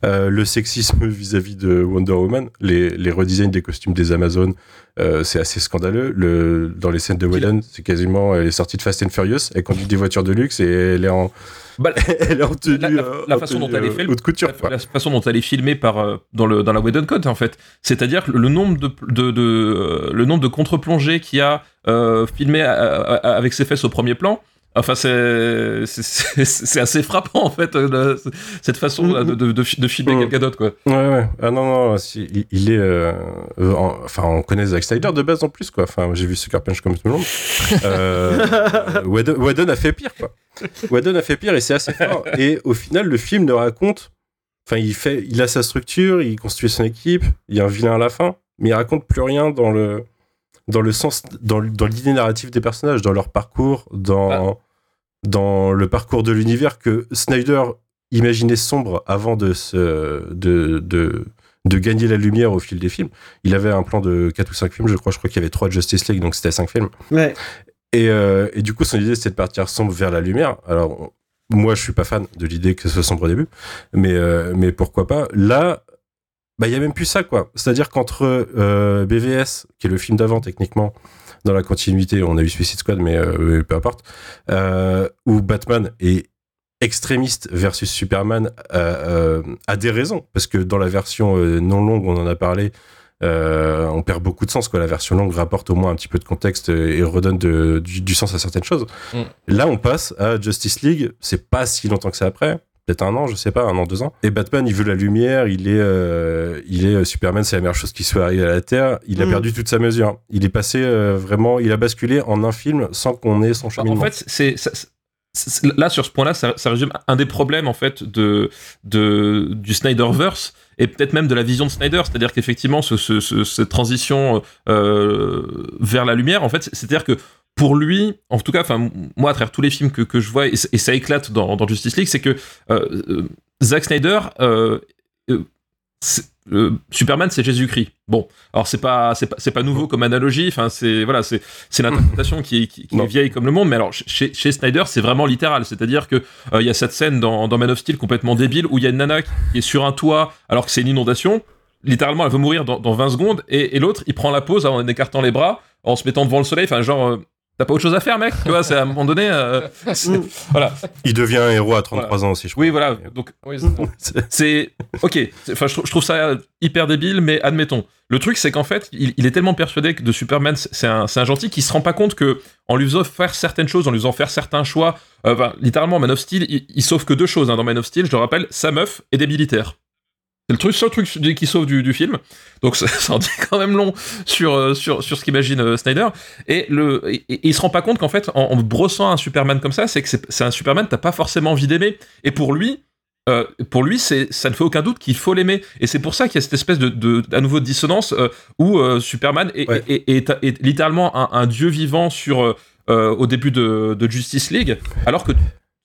Euh, le sexisme vis-à-vis de Wonder Woman, les, les redesigns des costumes des Amazones, euh, c'est assez scandaleux. Le, dans les scènes de Whedon, c'est quasiment, elle est sortie de Fast and Furious, elle conduit des voitures de luxe et elle est en, Bah, elle est en tenue, la, la- euh, la en façon dont elle est couture, la, façon dont elle est filmée par dans le dans la Whedon Code en fait, c'est-à-dire le nombre de, de, de, le nombre de contre-plongées qu'il y a euh, filmé à- à- à- avec ses fesses au premier plan. Enfin, c'est c'est- c'est c'est assez frappant en fait euh, le- cette façon Mm, de, de, de, fi- de filmer Mm. quelqu'un d'autre quoi. Ouais, ouais. Ah non, non, si, il, il est. euh, euh, en- enfin, on connaît Zack Snyder de base en plus, quoi. Enfin, j'ai vu Sucker Punch comme tout le monde. Euh, Whedon, Whedon a fait pire, quoi. Whedon a fait pire et c'est assez fort. Et au final, le film ne raconte. Enfin, il, fait, il a sa structure, il construit son équipe, il y a un vilain à la fin, mais il raconte plus rien dans le. Dans le sens, dans, dans l'idée narrative des personnages, dans leur parcours, dans, dans le parcours de l'univers que Snyder imaginait sombre avant de, se, de, de, de gagner la lumière au fil des films. Il avait un plan de 4 ou 5 films, je crois. Je crois qu'il y avait 3 Justice League, donc c'était 5 films. Ouais. Et, euh, et du coup, son idée, c'était de partir sombre vers la lumière. Alors, moi, je suis pas fan de l'idée que ce soit sombre au début, mais, euh, mais pourquoi pas? Là, bah, il y a même plus ça, quoi. C'est-à-dire qu'entre euh, BVS, qui est le film d'avant, techniquement, dans la continuité, on a eu Suicide Squad, mais euh, peu importe, euh, où Batman est extrémiste versus Superman euh, euh, a des raisons parce que dans la version euh, non longue on en a parlé euh, on perd beaucoup de sens quoi la version longue rapporte au moins un petit peu de contexte et redonne de- du, du sens à certaines choses Mm. là on passe à Justice League c'est pas si longtemps que c'est après peut-être un an je sais pas un an deux ans. Et Batman il veut la lumière il est euh, il est euh, Superman c'est la meilleure chose qui soit arrivée à la Terre. Il a Mm. perdu toute sa mesure. Il est passé euh, vraiment il a basculé en un film sans qu'on ait son En cheminement. fait, c'est- c'est- là sur ce point-là, ça, ça résume un des problèmes en fait de, de du Snyderverse et peut-être même de la vision de Snyder, c'est-à-dire qu'effectivement ce, ce- ce- cette transition euh, vers la lumière, en fait, c'est-à-dire que pour lui, en tout cas, enfin moi à travers tous les films que, que je vois et, et ça éclate dans, dans Justice League, c'est que euh, euh, Zack Snyder euh, euh, euh, Superman c'est Jésus-Christ. Bon, alors c'est pas c'est pas pas nouveau comme analogie. Enfin c'est voilà c'est c'est l'interprétation qui est qui, qui est vieille comme le monde. Mais alors chez chez Snyder c'est vraiment littéral. C'est-à-dire que euh, il y a cette scène dans dans Man of Steel complètement débile où il y a une nana qui est sur un toit alors que c'est une inondation. Littéralement elle veut mourir dans, dans 20 secondes et, et l'autre il prend la pause en écartant les bras en se mettant devant le soleil. Enfin genre euh, T'as pas autre chose à faire, mec Tu vois, c'est à un moment donné. euh, c'est- voilà. il devient un héros à 33 ans aussi je crois Oui, voilà. Donc, Oui, c'est ok. C'est- Enfin, je, trou- je trouve ça hyper débile, mais admettons. Le truc, c'est qu'en fait, il, il est tellement persuadé que de Superman, c'est un, c'est un gentil qui se rend pas compte que en lui faisant faire certaines choses, en lui faisant faire certains choix, euh, littéralement, Man of Steel, il, il sauve que deux choses hein, dans Man of Steel. Je le rappelle, sa meuf et des militaires. C'est le truc, seul truc qui sauve du, du film. Donc ça, ça en dit quand même long sur, euh, sur, sur ce qu'imagine euh, Snyder. Et, le, et, et il se rend pas compte qu'en fait, en, en brossant un Superman comme ça, c'est que c'est un Superman que t'as pas forcément envie d'aimer. Et pour lui, euh, pour lui, c'est, ça ne fait aucun doute qu'il faut l'aimer. Et c'est pour ça qu'il y a cette espèce de, de à nouveau de dissonance euh, où euh, Superman est, Ouais. est- est- littéralement un, un dieu vivant sur au début de, de Justice League, alors que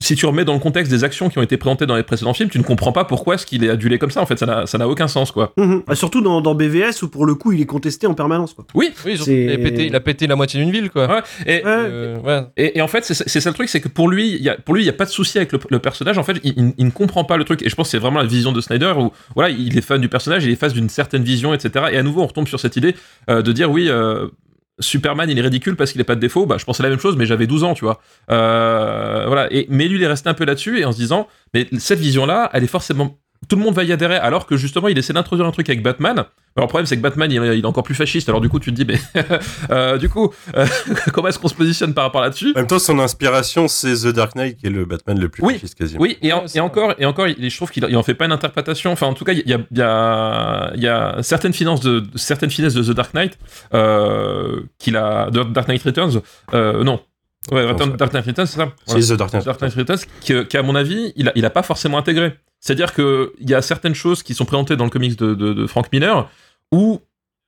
si tu remets dans le contexte des actions qui ont été présentées dans les précédents films, tu ne comprends pas pourquoi est-ce qu'il est adulé comme ça. En fait, ça n'a, ça n'a aucun sens, quoi. Mhm. Ah, surtout dans, dans BVS où pour le coup il est contesté en permanence quoi. Oui. Oui, il, a pété, il a pété la moitié d'une ville, quoi. Ouais. Et, Ouais. Euh, ouais. Et, et en fait, c'est ça le truc, c'est que pour lui, il y a, pour lui, il y a pas de souci avec le, le personnage. En fait, il, il- il ne comprend pas le truc. Et je pense que c'est vraiment la vision de Snyder où, voilà, il est fan du personnage, il est fan d'une certaine vision, etc. Et à nouveau, on retombe sur cette idée euh, de dire, oui, euh, Superman, il est ridicule parce qu'il n'a pas de défaut. Bah, je pensais la même chose, mais j'avais 12 ans, tu vois. Euh, voilà. Et, mais lui, il est resté un peu là-dessus et en se disant, mais cette vision-là, elle est forcément tout le monde va y adhérer, alors que justement, il essaie d'introduire un truc avec Batman. Alors, le problème, c'est que Batman, il, il est encore plus fasciste, alors du coup, tu te dis, mais euh, du coup, euh, comment est-ce qu'on se positionne par rapport là-dessus? En même temps, son inspiration, c'est The Dark Knight, qui est le Batman le plus Oui. fasciste quasiment. Oui, et, en- encore, et encore, il- je trouve qu'il il en fait pas une interprétation. Enfin, en tout cas, il y a, il y a, il y a certaines finances de, certaines finesses de The Dark Knight euh, qu'il a, de Dark Knight Returns. Euh, non, ouais, Return- Dark Knight Returns, c'est ça? Voilà. C'est The Dark Knight. Dark Knight Returns, qui, qui, à mon avis, il a, il a pas forcément intégré. C'est-à-dire que il y a certaines choses qui sont présentées dans le comics de, de, de Frank Miller où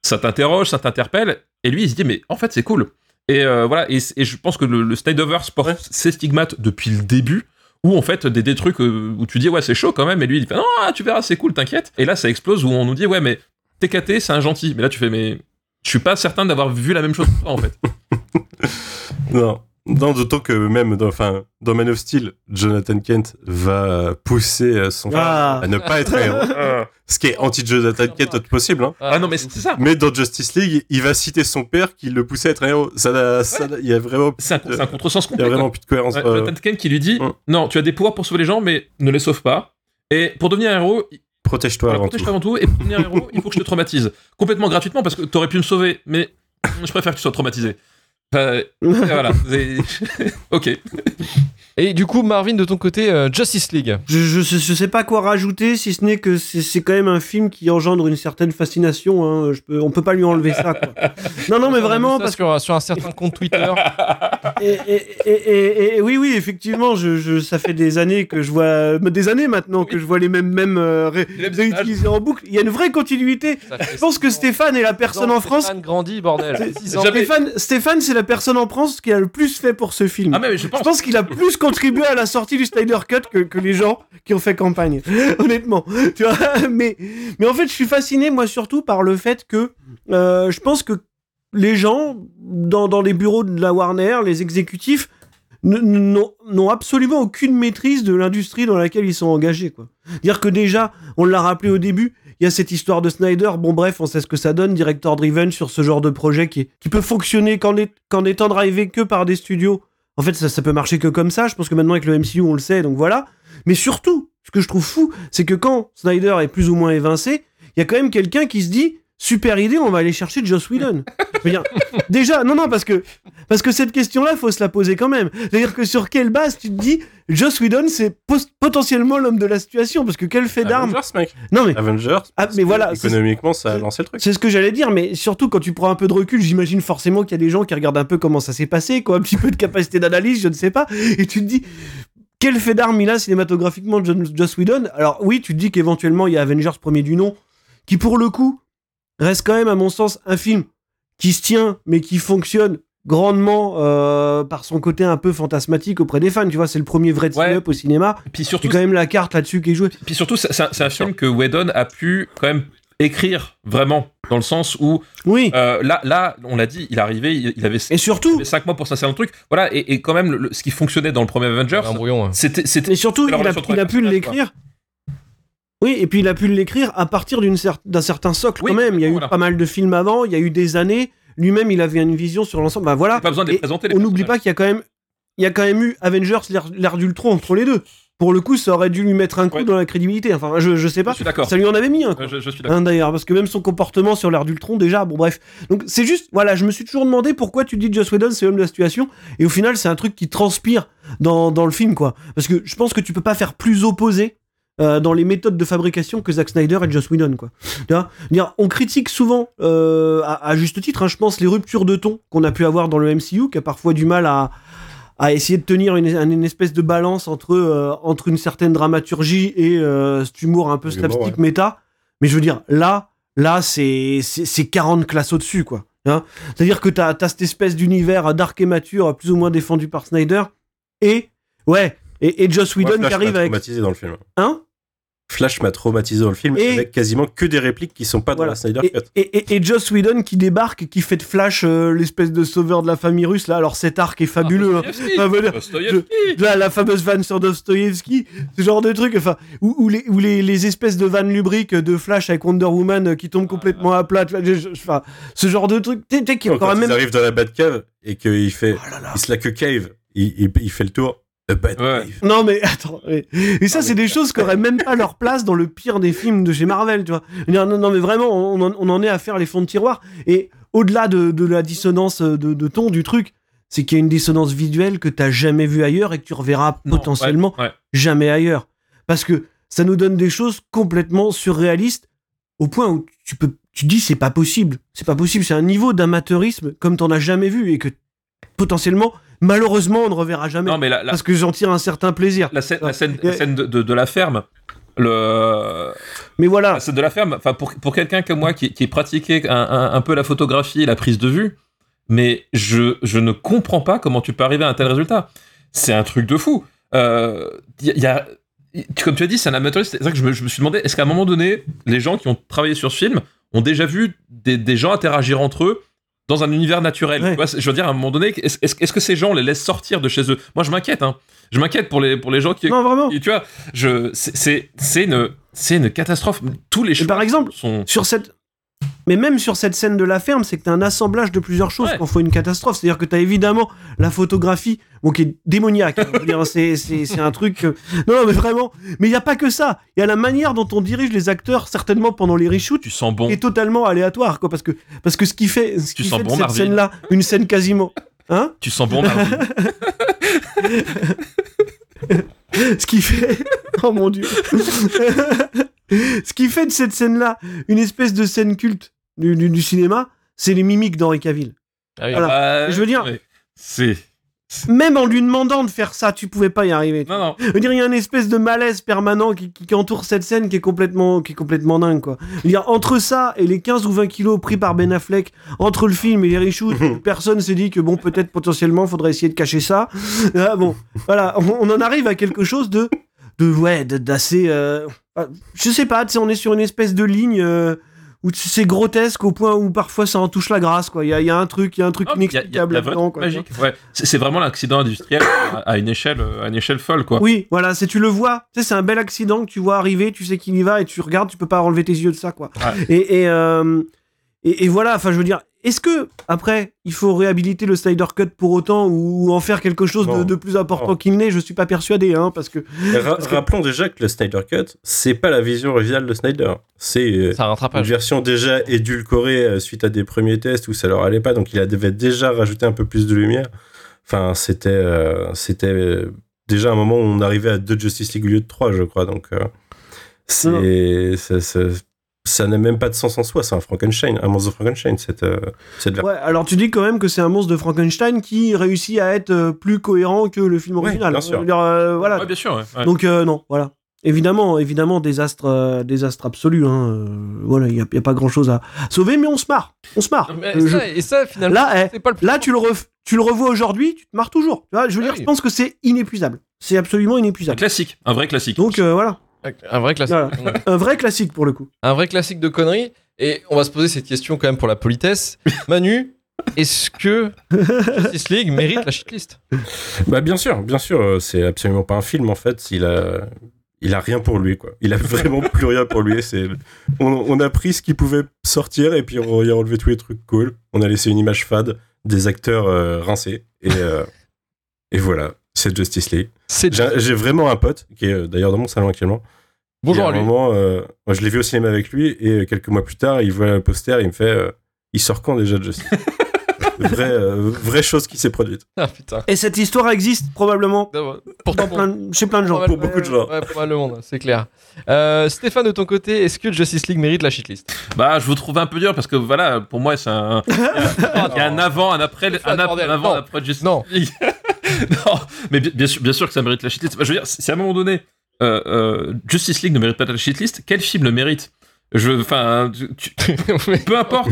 ça t'interroge, ça t'interpelle, et lui il se dit mais en fait c'est cool. Et euh, voilà, et, et je pense que le, le Snyderverse porte ses stigmates depuis le début. Où en fait des, des trucs euh, où tu dis ouais c'est chaud quand même et lui il fait non ah, tu verras c'est cool t'inquiète et là ça explose où on nous dit ouais mais TKT c'est un gentil mais là tu fais mais je suis pas certain d'avoir vu la même chose en fait Non. Non, d'autant que même dans, enfin, dans Man of Steel, Jonathan Kent va pousser euh, son frère Ah. à ne pas être un héros. Ce qui est anti-Jonathan Kent au possible. Hein. ah non mais c'est ça Mais dans Justice League, il va citer son père qui le poussait à être un héros. Ça, il y a vraiment, c'est un, un contresens il y complet a vraiment plus de cohérence. Ouais, Euh, Jonathan Kent qui lui dit Mm. non tu as des pouvoirs pour sauver les gens mais ne les sauve pas et pour devenir un héros Protège-toi avant protège tout. avant tout, et pour devenir héros, il faut que je te traumatise. Complètement gratuitement, parce que t'aurais pu me sauver, mais je préfère que tu sois traumatisé. Enfin, et voilà. ok. Et du coup, Marvin, de ton côté, euh, Justice League. Je, je, sais- je sais pas quoi rajouter, si ce n'est que c'est c'est quand même un film qui engendre une certaine fascination. Hein. Je peux, on peut pas lui enlever ça. Quoi. Non, non, mais vraiment, parce que sur, sur un certain compte Twitter. et, et- et- et- et- oui, oui, effectivement, je, je, ça fait des années que je vois, des années maintenant que je vois les mêmes mêmes euh, ré- Les mêmes réutilisés en boucle. Il y a une vraie continuité. Je pense que. Stéphane est la personne Non, en France. Stéphane grandit, bordel. Stéphane, Stéphane, c'est la personne en France qui a le plus fait pour ce film. Ah, mais je pense. pense qu'il a plus contribué à la sortie du Snyder Cut que, que les gens qui ont fait campagne. Honnêtement. Tu vois mais, mais en fait, je suis fasciné, moi, surtout par le fait que euh, je pense que les gens dans, dans les bureaux de la Warner, les exécutifs, n'ont absolument aucune maîtrise de l'industrie dans laquelle ils sont engagés. quoi. Dire que déjà, on l'a rappelé au début, il y a cette histoire de Snyder. Bon, bref, on sait ce que ça donne, director driven sur ce genre de projet qui, peut fonctionner qu'en étant drivé que par des studios. En fait, ça, ça peut marcher que comme ça. Je pense que maintenant, avec le MCU, on le sait, donc voilà. Mais surtout, ce que je trouve fou, c'est que quand Snyder est plus ou moins évincé, il y a quand même quelqu'un qui se dit super idée, on va aller chercher Joss Whedon. Dire, déjà, non, non, parce que, parce que cette question-là, faut se la poser quand même. C'est-à-dire que sur quelle base tu te dis Joss Whedon, c'est potentiellement l'homme de la situation Parce que quel fait d'armes Avengers, mec. Non, mais Avengers. Ah, mais voilà, Économiquement, ça a lancé le truc. c'est ce que j'allais dire, mais surtout quand tu prends un peu de recul, j'imagine forcément qu'il y a des gens qui regardent un peu comment ça s'est passé, quoi, un petit peu de capacité d'analyse, je ne sais pas, et tu te dis, quel fait d'armes il a cinématographiquement, Joss Whedon? Alors oui, tu te dis qu'éventuellement il y a Avengers premier du nom, qui pour le coup reste quand même, à mon sens, un film qui se tient, mais qui fonctionne grandement euh, par son côté un peu fantasmatique auprès des fans. Tu vois, c'est le premier vrai Ouais. team-up au cinéma. Puis Il surtout, y a quand même la carte là-dessus qui est jouée. puis surtout, c'est un, film que Whedon a pu quand même écrire vraiment, dans le sens où Oui. euh, là, là, on l'a dit, il est arrivé, il, il avait Et surtout, 5 mois pour s'installer dans le truc. Voilà, et, et quand même, le- le- ce qui fonctionnait dans le premier Avengers, Un brouillon. hein. c'était c'était Et surtout, il a, il a pu l'écrire. Oui, et puis il a pu l'écrire à partir cer- d'un certain socle Oui, quand même. Il y a eu voilà. pas mal de films avant, il y a eu des années. Lui-même, il avait une vision sur l'ensemble. Bah voilà. pas besoin de les présenter. les on n'oublie pas qu'il y a quand même, il y a quand même eu Avengers, l'ère- d'Ultron entre les deux. Pour le coup, ça aurait dû lui mettre un coup Ouais. dans la crédibilité. Enfin, je, je sais Je pas. suis d'accord. Ça lui en avait mis un. quoi. Je, je suis d'accord. Hein, d'ailleurs, parce que même son comportement sur l'ère d'Ultron, déjà, bon bref. Donc c'est juste, voilà, je me suis toujours demandé pourquoi tu dis Joss Whedon c'est l'homme de la situation, et au final c'est un truc qui transpire dans, dans le film, quoi. Parce que je pense que tu peux pas faire plus opposé euh, dans les méthodes de fabrication que Zack Snyder et Joss Whedon, quoi. Tu vois? Dire, on critique souvent, euh, à, à juste titre, hein, je pense, les ruptures de ton qu'on a pu avoir dans le MCU, qui a parfois du mal à à essayer de tenir une, une espèce de balance entre, euh, entre une certaine dramaturgie et cet humour un peu slapstick méta. Mais je veux dire, là, là, c'est c'est c'est 40 classes au-dessus, quoi. Hein C'est-à-dire que t'as as cette espèce d'univers dark et mature, plus ou moins défendu par Snyder, et, ouais, et, et Joss Moi, Whedon Flash qui arrive avec... traumatisé dans le film. Hein? Flash m'a traumatisé dans le film Et- avec quasiment que des répliques qui sont pas dans la Snyder et, Cut. et, et- et Joss Whedon qui débarque, et qui fait de Flash euh, l'espèce de sauveur de la famille russe, là, alors cet arc est fabuleux, hein. Ah, voilà. La, la fameuse vanne sur Dostoevsky, ce genre de truc, enfin, où, où les, où les, les espèces de vannes lubriques de Flash avec Wonder Woman euh, qui tombent complètement à plat, enfin, ce genre de truc, qui est Quand même. arrivent dans la Batcave et qu'il fait, Oh là là. il se la que cave, il, il, il fait le tour. Bad Ouais. Non mais attends, mais- et ça c'est des choses qui auraient même pas leur place dans le pire des films de chez Marvel, tu vois. Non, non mais vraiment, on en, on en est à faire les fonds de tiroir. Et au-delà de, de la dissonance de, de ton du truc, c'est qu'il y a une dissonance visuelle que t'as jamais vue ailleurs et que tu reverras Non, potentiellement ouais, ouais. jamais ailleurs. Parce que ça nous donne des choses complètement surréalistes au point où tu peux, tu dis c'est pas possible, c'est pas possible, c'est un niveau d'amateurisme comme t'en as jamais vu et que potentiellement, malheureusement, on ne reverra jamais. Non, mais la, la, Parce que j'en tire un certain plaisir. la scène, la scène, Et- la scène de, de- de la ferme, le, Mais voilà, scène de la ferme, enfin pour, pour quelqu'un comme moi qui, qui pratiquait un, un- un peu la photographie et la prise de vue, mais je, je ne comprends pas comment tu peux arriver à un tel résultat. C'est un truc de fou. Euh, y, a- il y a, tu- comme tu as dit, c'est un amateuriste. C'est ça que je me, je me suis demandé, est-ce qu'à un moment donné, les gens qui ont travaillé sur ce film ont déjà vu des, des gens interagir entre eux dans un univers naturel Ouais. Tu vois, c'est- Je veux dire, à un moment donné, est-ce que ces gens les laissent sortir de chez eux? Moi, je m'inquiète. Hein. Je m'inquiète pour les, pour les gens qui, non vraiment. tu vois, c'est- une, catastrophe. Tous les Et par exemple, sont. sur cette. Mais même sur cette scène de la ferme, c'est que t'as un assemblage de plusieurs choses Ouais. quand faut une catastrophe. C'est-à-dire que t'as évidemment la photographie, bon, qui est démoniaque. hein. C'est, un truc. euh, Non, non, mais vraiment. Mais il y a pas que ça. Il y a la manière dont on dirige les acteurs, certainement pendant les reshoots, Tu sens bon. qui est totalement aléatoire, quoi. Parce que, parce que ce qui fait, ce Tu sens fait de bon, cette scène-là une scène quasiment. Hein? Tu sens bon. Ce qui fait. Oh mon dieu. Ce qui fait de cette scène-là une espèce de scène culte du, du- du cinéma, c'est les mimiques d'Henri Cavill. Ah oui. Voilà. Euh, Je veux dire-. C'est. Même en lui demandant de faire ça, tu pouvais pas y arriver. Non, non. Je veux dire, il y a une espèce de malaise permanent qui, qui- qui entoure cette scène qui est complètement, qui est complètement dingue, quoi. Je veux dire, entre ça et les 15 ou 20 kilos pris par Ben Affleck, entre le film et les reshoots, personne s'est dit que, bon, peut-être potentiellement, faudrait essayer de cacher ça. Ah, bon, voilà, on, on en arrive à quelque chose de, de ouais, d'assez. euh, ah, je sais pas, tu sais, on est sur une espèce de ligne. euh, où c'est grotesque au point où parfois ça en touche la grâce quoi. Il y a, il y a un truc, il y a un truc a inexplicable là-dedans. Ouais. C'est c'est vraiment l'accident industriel à, à une échelle, à une échelle folle, quoi. Oui, voilà, c'est tu le vois. Tu sais, c'est un bel accident que tu vois arriver, tu sais qu'il y va et tu regardes, tu peux pas enlever tes yeux de ça, quoi. Ouais. Et, et, euh, et, et voilà, enfin, je veux dire, est-ce que après, il faut réhabiliter le Snyder Cut pour autant ou en faire quelque chose de, plus important qu'il n'est? Je suis pas persuadé, hein, parce que Ra- Parce que- Rappelons déjà que le Snyder Cut, c'est pas la vision originale de Snyder. C'est euh, une version déjà édulcorée euh, suite à des premiers tests où ça leur allait pas, donc il avait déjà rajouté un peu plus de lumière. Enfin, c'était euh, c'était euh, déjà un moment où on arrivait à deux Justice League au lieu de trois, je crois. Donc euh, c'est ça- ça- n'a même pas de sens en soi. C'est un Frankenstein, un monstre de Frankenstein. Cette euh, cette version. ouais. Alors tu dis quand même que c'est un monstre de Frankenstein qui réussit à être euh, plus cohérent que le film Ouais, original. bien Je sûr. euh, voilà. Ouais, bien sûr. ouais, ouais. Donc euh, non, voilà. Évidemment, évidemment, désastre, euh, désastre absolu. Hein. euh, voilà, il y, a- pas grand-chose à sauver, mais on se marre. On se marre. Mais Euh, je- ça, et ça, finalement, Là, eh, c'est pas le plus Là, tu le, ref- tu le revois aujourd'hui, tu te marres toujours. Tu vois, je veux Ah dire, oui. je pense que c'est inépuisable. C'est absolument Un inépuisable. classique, un vrai classique. Donc euh, voilà, Un vrai classique. Voilà. un vrai classique pour le coup. un vrai classique de conneries. Et on va se poser cette question quand même pour la politesse. Manu, est-ce que Justice League mérite la shitlist? Bah bien sûr, bien sûr, euh, c'est absolument pas un film en fait. Il a, il a rien pour lui quoi. Il a vraiment plus rien pour lui. C'est, on, on a pris ce qui pouvait sortir et puis on y a enlevé tous les trucs cool. On a laissé une image fade, des acteurs euh, rincés et euh, et voilà, c'est Justice League. C'est J'ai, j'ai vraiment un pote qui est euh, d'ailleurs dans mon salon actuellement. Bonjour Et à lui. un moment, euh, moi, je l'ai vu au cinéma avec lui et euh, quelques mois plus tard, il voit le poster, il me fait, euh, il sort quand déjà Justice Vraie, euh, vraie chose qui s'est produite. Ah putain. Et cette histoire existe probablement Pour dans plein de- chez plein de gens. Pour beaucoup de gens. Ouais, pour mal le monde, c'est clair. Euh, Stéphane, de ton côté, est-ce que Justice League mérite la shitlist? Bah, je vous trouve un peu dur parce que voilà, pour moi, c'est un. Il y a un avant, un après, un, ap- bordel. un avant, Non. un après Justice Non. League. non, mais bien, bien sûr, bien sûr que ça mérite la shitlist. Bah, je veux dire, si à un moment donné, euh, euh, Justice League ne mérite pas la shitlist, quel film le mérite? Je, enfin, peu importe,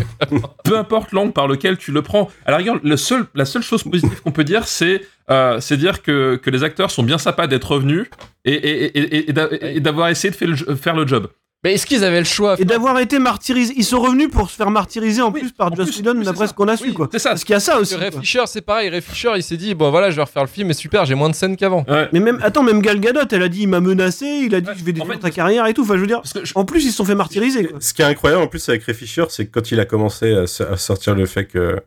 peu importe l'angle par lequel tu le prends. À la rigueur, le seul, la seule chose positive qu'on peut dire, c'est, euh, c'est dire que, que les acteurs sont bien sympas d'être revenus et, et, et, et- et d'a- et d'avoir essayé de faire le, faire le job. Mais est-ce qu'ils avaient le choix Et d'avoir été martyrisés. Ils sont revenus pour se faire martyriser en Oui, plus par Joss Whedon, d'après ce qu'on a su, Oui, quoi. C'est ça. Parce qu'il y a ça aussi. Ray. Fisher, c'est pareil. Ray Fisher, il s'est dit bon voilà, je vais refaire le film, mais super, j'ai moins de scènes qu'avant. Ouais. Mais même, attends, même Gal Gadot, elle a dit, il m'a menacé, il a dit, Ouais, je vais détruire ta carrière et tout. Enfin, je veux dire, je- en plus, ils se sont fait martyriser, quoi. Ce qui est incroyable en plus avec Ray Fisher, c'est que quand il a commencé à, à sortir le fait que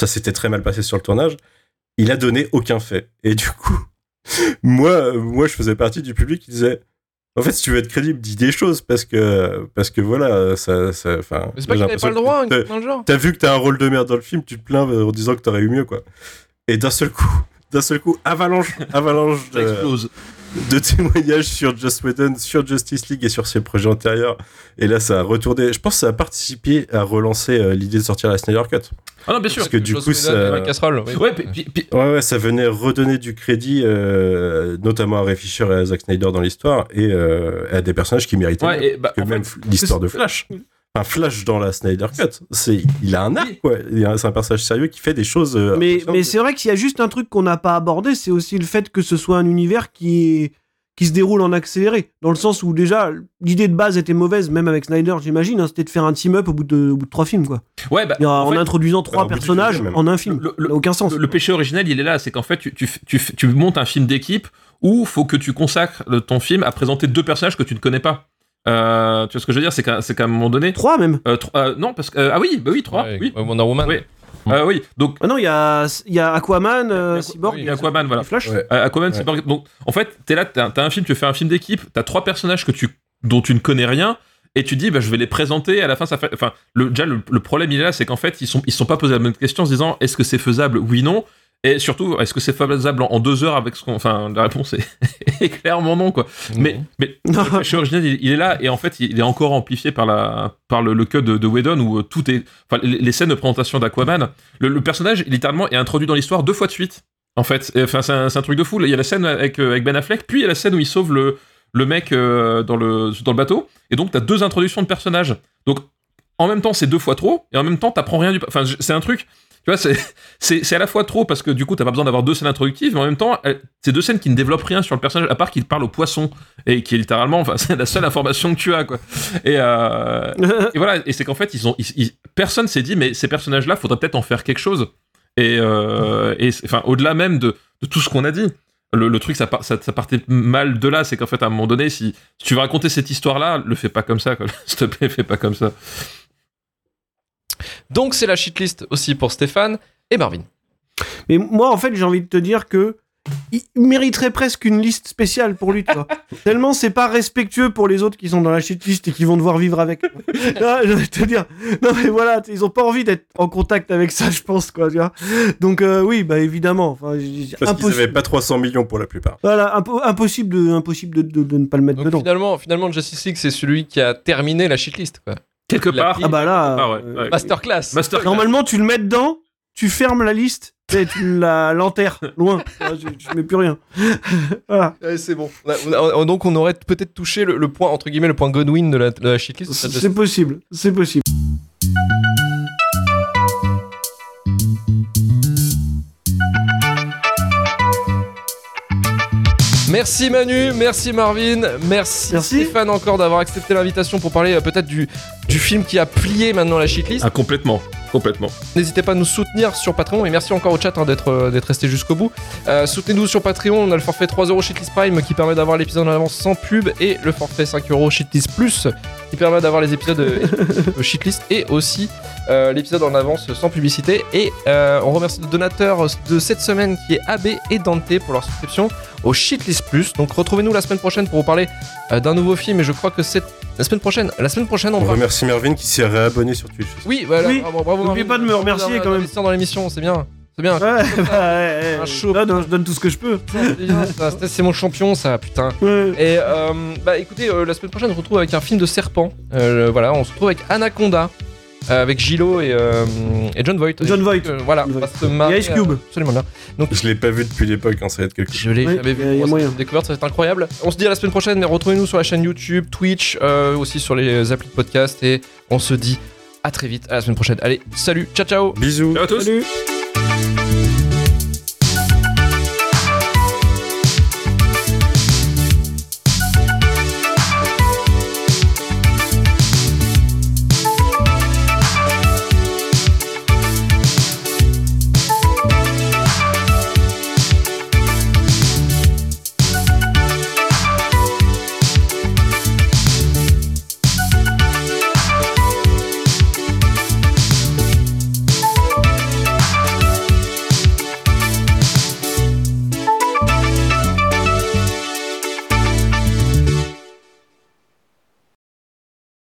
ça s'était très mal passé sur le tournage, il a donné aucun fait. Et du coup, moi, moi, je faisais partie du public qui disait. En fait, si tu veux être crédible, dis des choses parce que parce que voilà, ça, ça, enfin. Mais c'est pas qu'il j'ai avait pas le droit, un que truc dans le genre. T'as vu que t'as un rôle de merde dans le film, tu te plains en disant que t'aurais eu mieux, quoi. Et d'un seul coup, d'un seul coup, avalanche, avalanche Ça explose. De témoignages sur Just Whedon, sur Justice League et sur ses projets antérieurs. Et là, ça a retourné. Je pense que ça a participé à relancer euh, l'idée de sortir la Snyder Cut. Ah non, bien sûr. Parce que du Joss coup, Whedon ça. et Mike Casserole, oui. Ouais, puis- puis- puis- Ouais, ouais, ça venait redonner du crédit, euh, notamment à Ray Fisher et à Zack Snyder dans l'histoire, et euh, à des personnages qui méritaient. ouais, mieux. et bah, que même fait, l'histoire de Flash. Enfin, Flash dans la Snyder Cut, c'est, il a un arc, quoi. C'est un personnage sérieux qui fait des choses. euh, Mais, c'est vrai qu'il y a juste un truc qu'on n'a pas abordé, c'est aussi le fait que ce soit un univers qui, est- qui se déroule en accéléré. Dans le sens où déjà, l'idée de base était mauvaise, même avec Snyder, j'imagine, hein, c'était de faire un team-up au bout de, au bout de trois films, quoi. Ouais, bah, en en, fait, introduisant trois personnages en un film. Le- aucun sens. Le, le péché originel, il est là, c'est qu'en fait, tu, tu, tu, tu montes un film d'équipe où faut que tu consacres ton film à présenter deux personnages que tu ne connais pas. Euh, tu vois ce que je veux dire C'est qu'à qu'à un moment donné. Trois même. euh, tro- euh, non, parce que. euh, ah oui, bah oui, trois. Ouais, oui. Wonder Woman. Oui. Euh, oui, donc. Ah non, il y a, il y a Aquaman, euh, Aqu- Cyborg, il y a Aquaman, voilà. et Flash. Ouais. Euh, Aquaman, Ouais. pas- Donc, en fait, t'es là, t'as un film, tu fais un film d'équipe, t'as trois personnages que tu, dont tu ne connais rien, et tu dis, bah, je vais les présenter. À la fin, ça fait. Enfin, le, déjà, le, le problème, il est là, c'est qu'en fait, ils sont, ils sont pas posé la bonne question en se disant, est-ce que c'est faisable Oui, non. Et surtout, est-ce que c'est faisable en, deux heures avec ce qu'on. Enfin, la réponse est, est clairement non, quoi. Mais, mais Non. le péché originel, il, il est là, et en fait, il est encore amplifié par, la, par le, le cut de, de Whedon, où euh, tout est. Enfin, les, les scènes de présentation d'Aquaman, le, le personnage, littéralement, est introduit dans l'histoire deux fois de suite. En fait, enfin, c'est un, truc de fou. Il y a la scène avec, euh, avec Ben Affleck, puis il y a la scène où il sauve le, le mec euh, dans, le, dans le bateau. Et donc, t'as deux introductions de personnages. Donc, en même temps, c'est deux fois trop, et en même temps, t'apprends rien du. Enfin, c'est un truc. Tu vois, c'est- à la fois trop parce que du coup, t'as pas besoin d'avoir deux scènes introductives, mais en même temps, elles- c'est deux scènes qui ne développent rien sur le personnage, à part qu'il parle au poisson, et qui est littéralement, enfin, c'est la seule information que tu as, quoi. Et, euh, et voilà, et c'est qu'en fait, ils ont, ils- ils- personne s'est dit, mais ces personnages-là, faudrait peut-être en faire quelque chose. Et, euh, et c'est- enfin, au-delà même de, de tout ce qu'on a dit, le, le truc, ça, par- ça, ça partait mal de là, c'est qu'en fait, à un moment donné, si, si tu veux raconter cette histoire-là, le fais pas comme ça. S'il te plaît, fais pas comme ça. Donc c'est la shitlist aussi pour Stéphane et Marvin. Mais moi, en fait, j'ai envie de te dire que il mériterait presque une liste spéciale pour lui, tu vois. Tellement c'est pas respectueux pour les autres qui sont dans la shitlist et qui vont devoir vivre avec. Ah, j'ai envie de te dire. Non, mais voilà, ils ont pas envie d'être en contact avec ça, je pense, quoi, tu vois. Donc, euh, oui, bah évidemment. Enfin, Parce qu'ils impossible. avaient pas 300 millions pour la plupart. Voilà, impo- impossible, de, impossible de, de- de ne pas le mettre Donc dedans. finalement, finalement, Justice League, c'est celui qui a terminé la shitlist. Quoi. Quelque part. Ah bah là, Ah ouais, euh, ouais. Masterclass. Master normalement, tu le mets dedans, tu fermes la liste, et tu la l'enterres loin. Ah, je, je mets plus rien. voilà. Ouais, c'est bon. On a- donc on aurait peut-être touché le, le point entre guillemets le point Godwin de la, de la shitlist. C'est possible, c'est possible. Merci Manu, merci Marvin, merci, Merci. Stéphane encore d'avoir accepté l'invitation pour parler euh, peut-être du, du film qui a plié maintenant la shitlist. Ah, complètement. Complètement. N'hésitez pas à nous soutenir sur Patreon et merci encore au chat hein, d'être euh, d'être resté jusqu'au bout. Euh, Soutenez-nous sur Patreon, on a le forfait 3 euros Shitlist Prime qui permet d'avoir l'épisode en avance sans pub et le forfait 5 euros Shitlist Plus qui permet d'avoir les épisodes euh, Shitlist et aussi euh, l'épisode en avance sans publicité. Et on remercie le donateur de cette semaine qui est AB et Dante pour leur subscription au Shitlist Plus. Donc retrouvez-nous la semaine prochaine pour vous parler d'un nouveau film et je crois que c'est la semaine prochaine. La semaine prochaine on On va remercie Mervyn qui s'est réabonné sur Twitch. oui, voilà. Oui. bravo, bravo, N'oubliez pas de me remercier, quand même. dans l'émission, c'est bien. C'est bien. Ouais, bah, ouais. Un show. Là, non, je donne tout ce que je peux. C'est bien, ça. C'est- C'est mon champion, ça, putain. Ouais. Et euh, bah écoutez, euh, la semaine prochaine, on se retrouve avec un film de serpent. Euh, voilà, on se retrouve avec Anaconda. Euh, avec Gilo et, euh, et John Voight. John Voight. Euh, voilà, Et Ice Cube. euh, absolument bien. Donc, Je l'ai pas vu depuis l'époque, hein, ça va être quelque chose. je l'ai Oui, jamais vu. y a- y a Bon, moyen. cette découverte, ça va être incroyable. On se dit à la semaine prochaine, mais retrouvez-nous sur la chaîne YouTube, Twitch, euh, aussi sur les applis de podcast. Et on se dit à très vite, à la semaine prochaine. Allez, salut, ciao ciao Bisous. Ciao à tous. Salut.